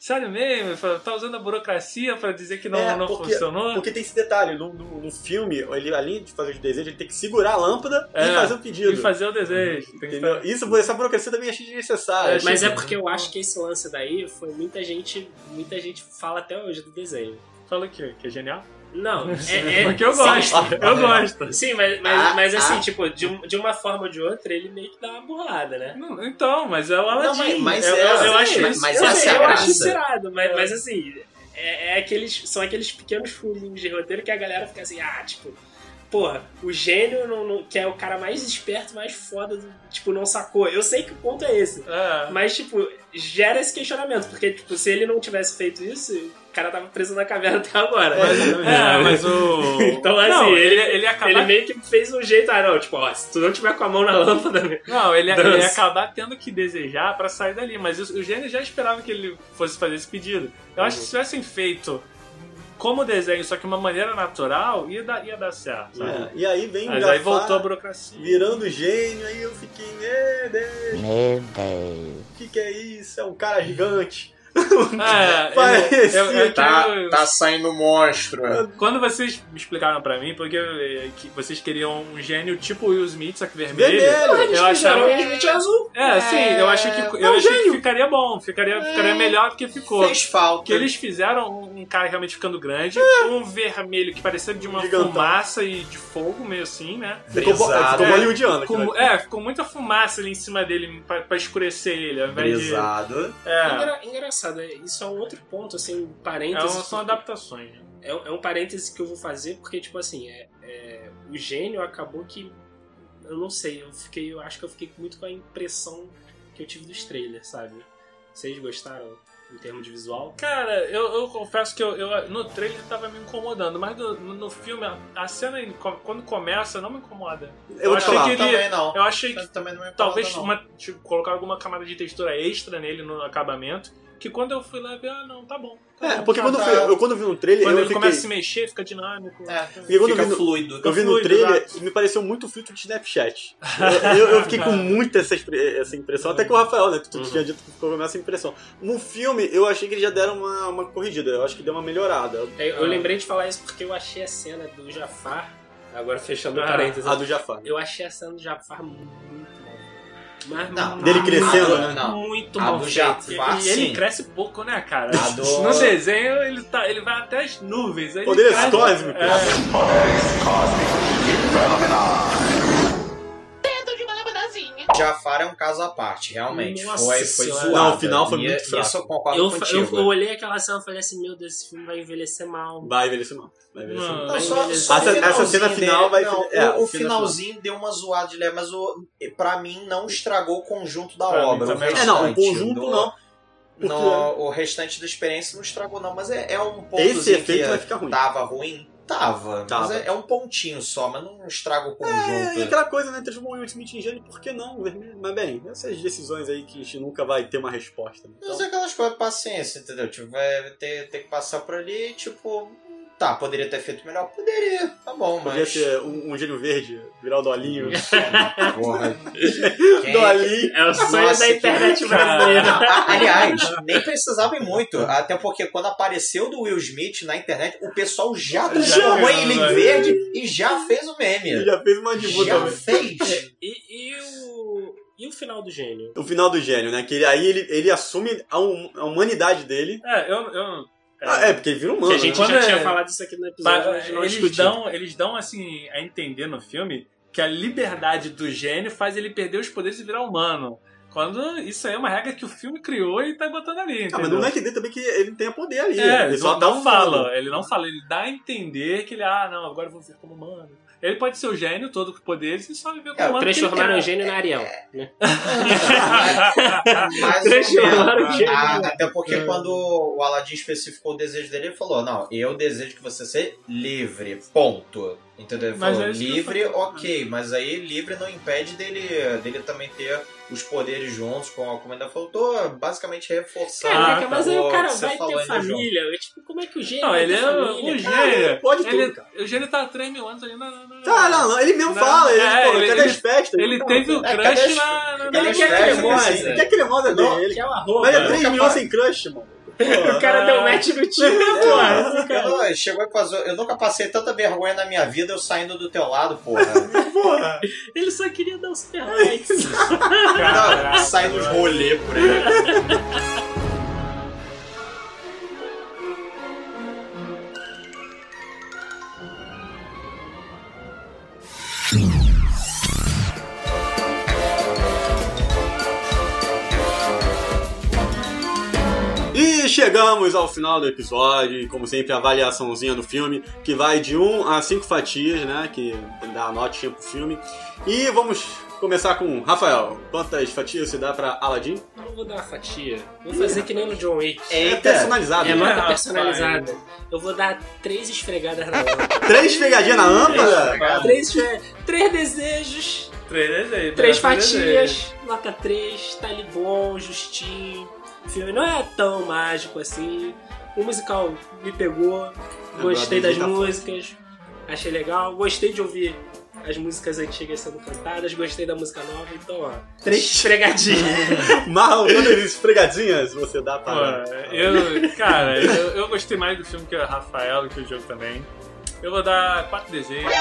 sério mesmo? Tá usando a burocracia pra dizer que não, É, não porque- funcionou? Porque tem esse detalhe, no, no- no filme, ele, além de fazer os desejos, ele tem que segurar a lâmpada É, e fazer o pedido. E fazer o desejo. Tem que Entendeu? Isso, essa burocracia também achei desnecessária. Mas Achei- é porque eu acho que esse lance daí foi muita gente. Muita gente fala até hoje do desenho. Fala o quê? Que é genial? Não, é. é Porque eu sim, gosto, eu gosto. Sim, mas, mas, Ah, mas assim, ah. tipo, de, um- de uma forma ou de outra, ele meio que dá uma burrada, né? Não, então, mas é o Aladdin. mas- mas eu, é, eu, eu mas- acho mas- isso. mas eu essa sei, é eu acho irado, mas, mas assim, é, é aqueles, são aqueles pequenos furinhos de roteiro que a galera fica assim, ah, tipo, porra, o gênio, não- não- que é o cara mais esperto, mais foda, tipo, não sacou. Eu sei que o ponto é esse. É. Mas, tipo, gera esse questionamento, porque, tipo, se ele não tivesse feito isso, cara tava preso na caverna até agora. É, mas o. Então, assim, Não, ele, ele, acabar. ele meio que fez um jeito, ah, não, tipo, ó, se tu não tiver com a mão na lâmpada, né? Não, ele, Dança. ele ia acabar tendo que desejar pra sair dali, mas o, o gênio já esperava que ele fosse fazer esse pedido. Eu acho que se tivessem feito como desenho, só que uma maneira natural, ia dar, ia dar certo. sabe? É, E aí vem Mas aí voltou a burocracia. virando gênio, aí eu fiquei, meu Deus, Meu Deus. o que, que é isso? É um cara gigante. É, Parecia eu- eu- Tá, eu- tá saindo monstro. Quando vocês me explicaram pra mim, porque eh, que vocês queriam um gênio tipo Will Smith, só que vermelho, Vermelho. eu achava. Eles fizeram o azul. É, sim, eu achei que, eu É um achei que ficaria bom, ficaria, ficaria melhor do que ficou. Fez falta. Porque eles fizeram um cara realmente ficando grande, um vermelho que parecia de uma Gigantão. fumaça e de fogo, meio assim, né? Ficou, bo- Brisado. ficou É, hollywoodiano. É, ficou muita fumaça ali em cima dele pra, pra escurecer ele, ao invés de. É, Engra- engraçado, é- isso é um outro ponto, assim, um é, parênteses. um- são adaptações. né? É, é um parêntese que eu vou fazer, porque, tipo assim, é, é, o gênio acabou que eu não sei, eu fiquei, eu acho que eu fiquei muito com a impressão que eu tive dos trailers, sabe? Vocês gostaram em termos de visual? Cara, eu, eu confesso que eu, eu- no trailer tava me incomodando, mas no, no- no filme, a, a cena quando começa não me incomoda. Eu te achei falar. que ele. Também não. Eu achei que Também não me incomoda, talvez não. uma, tipo, colocar alguma camada de textura extra nele no acabamento. Que quando eu fui lá ver, ah, não, tá bom. tá É, bom, porque tá, quando tá. eu, eu quando vi no trailer, Quando eu ele fiquei... começa a se mexer, fica dinâmico. É, Porque quando fica eu vi no, fluido. Eu vi no trailer exato. e me pareceu muito filtro de Snapchat. Eu, eu- eu fiquei com muito essa, essa impressão, até que o Rafael, né? Tu Uhum. tinha dito que ficou com essa impressão. No filme, eu achei que eles já deram uma, uma corrigida, eu acho que deu uma melhorada. É, Eu, eu lembrei de falar isso porque eu achei a cena do Jafar, agora fechando o Ah, parênteses, A do Jafar. eu achei a cena do Jafar muito. Mas Não, Dele crescendo, né? Não. Muito A mal do feito. Jafar, E ele sim. cresce pouco, né, cara? Do- No desenho, ele, tá, ele vai até as nuvens. aí ele Poderes cresce- cósmicos. É. Jafar é um caso à parte, realmente. Nossa foi, foi zoado. Não, o final foi E muito fraco. Isso eu concordo Eu, contigo. eu, eu olhei aquela cena e falei assim, meu Deus, esse filme vai envelhecer mal. Vai envelhecer mal. Vai envelhecer Não, mal. Não, vai só, envelhecer. só o Essa- cena final vai- Não, é, o, o finalzinho deu uma zoada de leve, mas o, pra mim não estragou o conjunto da Pra mim obra. não. É, não, o conjunto do- não. Porque no- o restante da experiência não estragou, não. Mas é, é um ponto esse efeito que vai ficar ruim. tava ruim. Tava. Tava. Mas é, é um pontinho só, mas não estraga o É, conjunto. e aquela coisa, né? Transformou o Will Smith em gênio, por que não? Vermelho? Mas bem, essas decisões aí que a gente nunca vai ter uma resposta. Então, Mas é aquelas coisas, paciência, entendeu? Tipo, vai ter, ter que passar por ali, tipo. Tá, poderia ter feito melhor? Poderia, tá bom, podia mas. ser um, um gênio verde, virar o Dolinho. Porra. Quem- Dolinho. É o sonho Nossa, da internet brasileira. Aliás, nem precisava ir muito. Até porque quando apareceu do Will Smith na internet, o pessoal já transformou Já, ele em né? verde e já fez o meme. Ele já fez uma divulga Já também. fez. E, e o, e o final do gênio? O final do gênio, né? Que ele- aí ele, ele assume a, hum- a humanidade dele. É, eu. eu Ah, é, porque ele vira humano. que a gente né? já Quando tinha é- falado isso aqui no episódio, mas eles discutimos. dão, eles dão assim a entender no filme que a liberdade do gênio faz ele perder os poderes e virar humano. Quando isso aí é uma regra que o filme criou e tá botando ali. Ah, mas não é que dê também que ele tenha poder ali. É, ele só não, dá não um fala, ele não fala, ele dá a entender que ele, ah, não, agora eu vou viver como humano. Ele pode ser o gênio, todo com poderes, e só viver como É, humano. porque ele Transformaram quer. o gênio na Ariel. Né? Mais ou Transformaram menos. o gênio. Ah, até porque quando o Aladdin especificou o desejo dele, ele falou: Não, eu desejo que você seja livre. Ponto. Entendeu? Ele Mas falou: é livre, ok, mas aí livre não impede dele, dele também ter os poderes juntos, como, como ainda falou. Tô basicamente reforçando. Caraca, mas aí o cara que você vai ter família. Eu, tipo, como é que o gênio Não, ele ter é família? o Cara, gênio. pode ele, tudo, cara. O gênio tá há 3 mil anos ali na. na, na Ah, não, não, ele mesmo Não, fala. Ele, é, pô, ele- cadê ele- as festas? Ele Não, teve o é, crush na. na, cadê na as quer festas, cremosa. assim? Ele quer cremosa dele. É o. Mas é né? 3 mil sem crush, mano. O cara deu match no time, porra. Eu, não- chegou a fazer, eu nunca passei tanta vergonha na minha vida eu saindo do teu lado, porra. Porra. Ele só queria dar os. Não, Sai nos rolê por aí. Chegamos ao final do episódio, e como sempre, a avaliaçãozinha do filme, que vai de 1 a 5 fatias, né? Que dá a notinha pro filme. E vamos começar com Rafael. Quantas fatias você dá pra Aladdin? Não vou dar uma fatia. Vou fazer que nem no John Wick. É personalizado. É né? nota rapaz. personalizada. Eu vou dar três esfregadas na lâmpada. Três pegadinhas na âmpada? três, esfre- três desejos, Três desejos. três três desejos. fatias, nota 3, tá ali bom, justinho. O filme não é tão mágico assim. O musical me pegou, gostei das músicas, achei legal, gostei de ouvir as músicas antigas sendo cantadas, gostei da música nova, então ó, três esfregadinhas. Marlon, quantas esfregadinhas você dá para. eu, cara, eu, eu gostei mais do filme que o Rafael, do que o jogo também. Eu vou dar quatro desejos.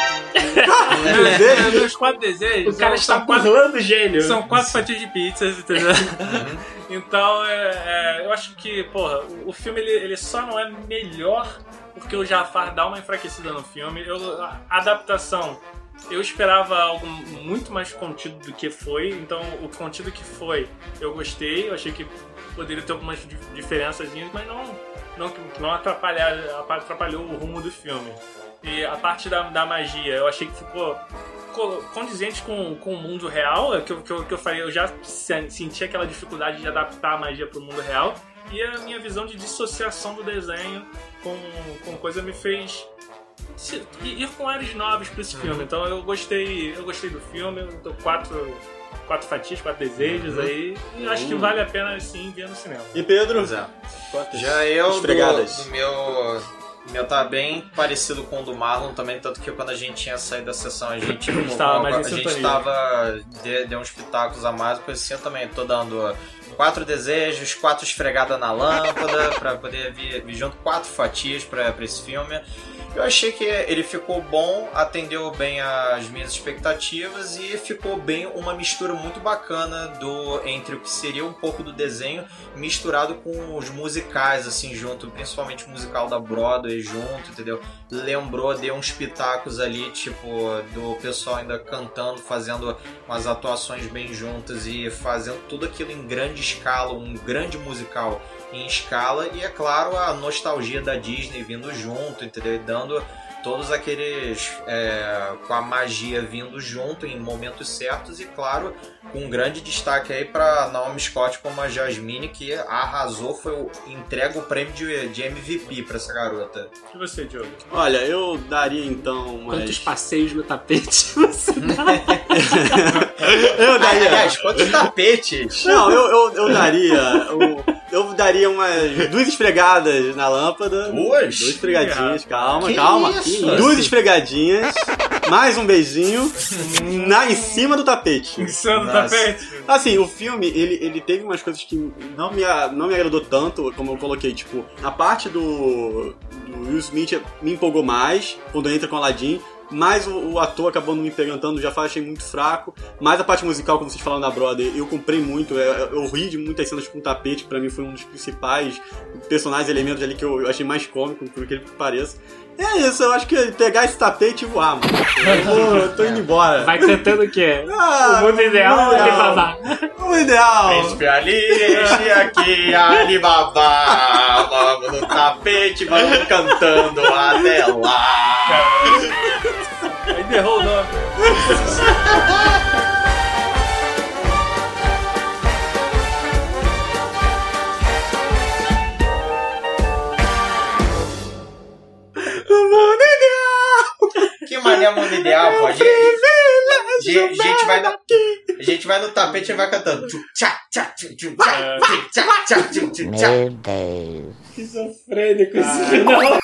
Desejos? Meus quatro desejos. o cara está burlando o gênio. são quatro fatias de pizzas, entendeu? Então, é, é, eu acho que, porra, o, o filme ele, ele só não é melhor porque o Jafar dá uma enfraquecida no filme. Eu, a adaptação, eu esperava algo muito mais contido do que foi. Então, o contido que foi, eu gostei. Eu achei que poderia ter algumas di- diferençazinhas, mas não, não, não atrapalhar, atrapalhou o rumo do filme. E a parte da, da magia, eu achei que ficou co- condizentes com, com o mundo real, é que eu, que, eu, que eu falei, eu já se- senti aquela dificuldade de adaptar a magia pro mundo real, e a minha visão de dissociação do desenho com, com coisa me fez se- ir com ares novos pra esse filme. Então eu gostei, eu gostei do filme, eu dou quatro, quatro fatias, quatro desejos aí, e acho que Uhum. vale a pena sim ver no cinema. E Pedro? Pois é. Quantas Já eu, do, esfregadas? do meu. O Meu tá bem parecido com o do Marlon também, tanto que quando a gente tinha saído da sessão, a gente, Estava mais em a gente tava. Deu, deu uns pitacos a mais, por assim eu também tô dando quatro desejos, quatro esfregadas na lâmpada, pra poder vir, vir junto quatro fatias pra esse filme. Eu achei que ele ficou bom, atendeu bem as minhas expectativas e ficou bem uma mistura muito bacana do entre o que seria um pouco do desenho misturado com os musicais assim junto, principalmente o musical da Broadway junto, entendeu? Lembrou, deu uns pitacos ali, tipo, do pessoal ainda cantando, fazendo umas atuações bem juntas e fazendo tudo aquilo em grande escala, um grande musical em escala e é claro a nostalgia da Disney vindo junto, entendeu? E dando todos aqueles é, com a magia vindo junto em momentos certos e claro com um grande destaque aí para Naomi Scott como a Jasmine que arrasou foi o entrega o prêmio de, de MVP para essa garota. E você, Diogo? Olha, eu daria então umas... Quantos passeios no tapete você dá? Eu daria... Aliás, quantos tapetes? Não, eu, eu, eu daria... Eu, eu daria umas duas esfregadas na lâmpada. Duas? Duas esfregadinhas, calma, Que calma. isso? Duas esfregadinhas, mais um beijinho na, em cima do tapete. Em cima do Nossa. tapete? Assim, o filme, ele, ele teve umas coisas que não me, não me agradou tanto, como eu coloquei, tipo, a parte do, do Will Smith me empolgou mais, quando entra com Aladdin, mas o, o ator acabou não me pegando já fa- achei muito fraco. Mas a parte musical, como vocês falaram da Brother, eu comprei muito, eu, eu ri de muitas cenas com tapete, pra mim foi um dos principais personagens, elementos ali que eu, eu achei mais cômico, por aquele que pareça. É isso, eu acho que pegar esse tapete e voar, mano. Eu, vou, eu tô indo embora. Vai cantando o quê? Ah, o mundo ideal mundo ou. Alibaba? O ideal. Príncipe Ali, este aqui, Alibaba, vamos no tapete, vamos cantando até lá. Aí derrou o nome. Que mané mundo ideal, pô. A gente, gente, gente vai no, a gente vai no tapete e vai cantando. Tchá, tchá, tchum, tchá, tchum, tchá, tchá, tchum, tchum, tchá. Esquizofrênico esse final.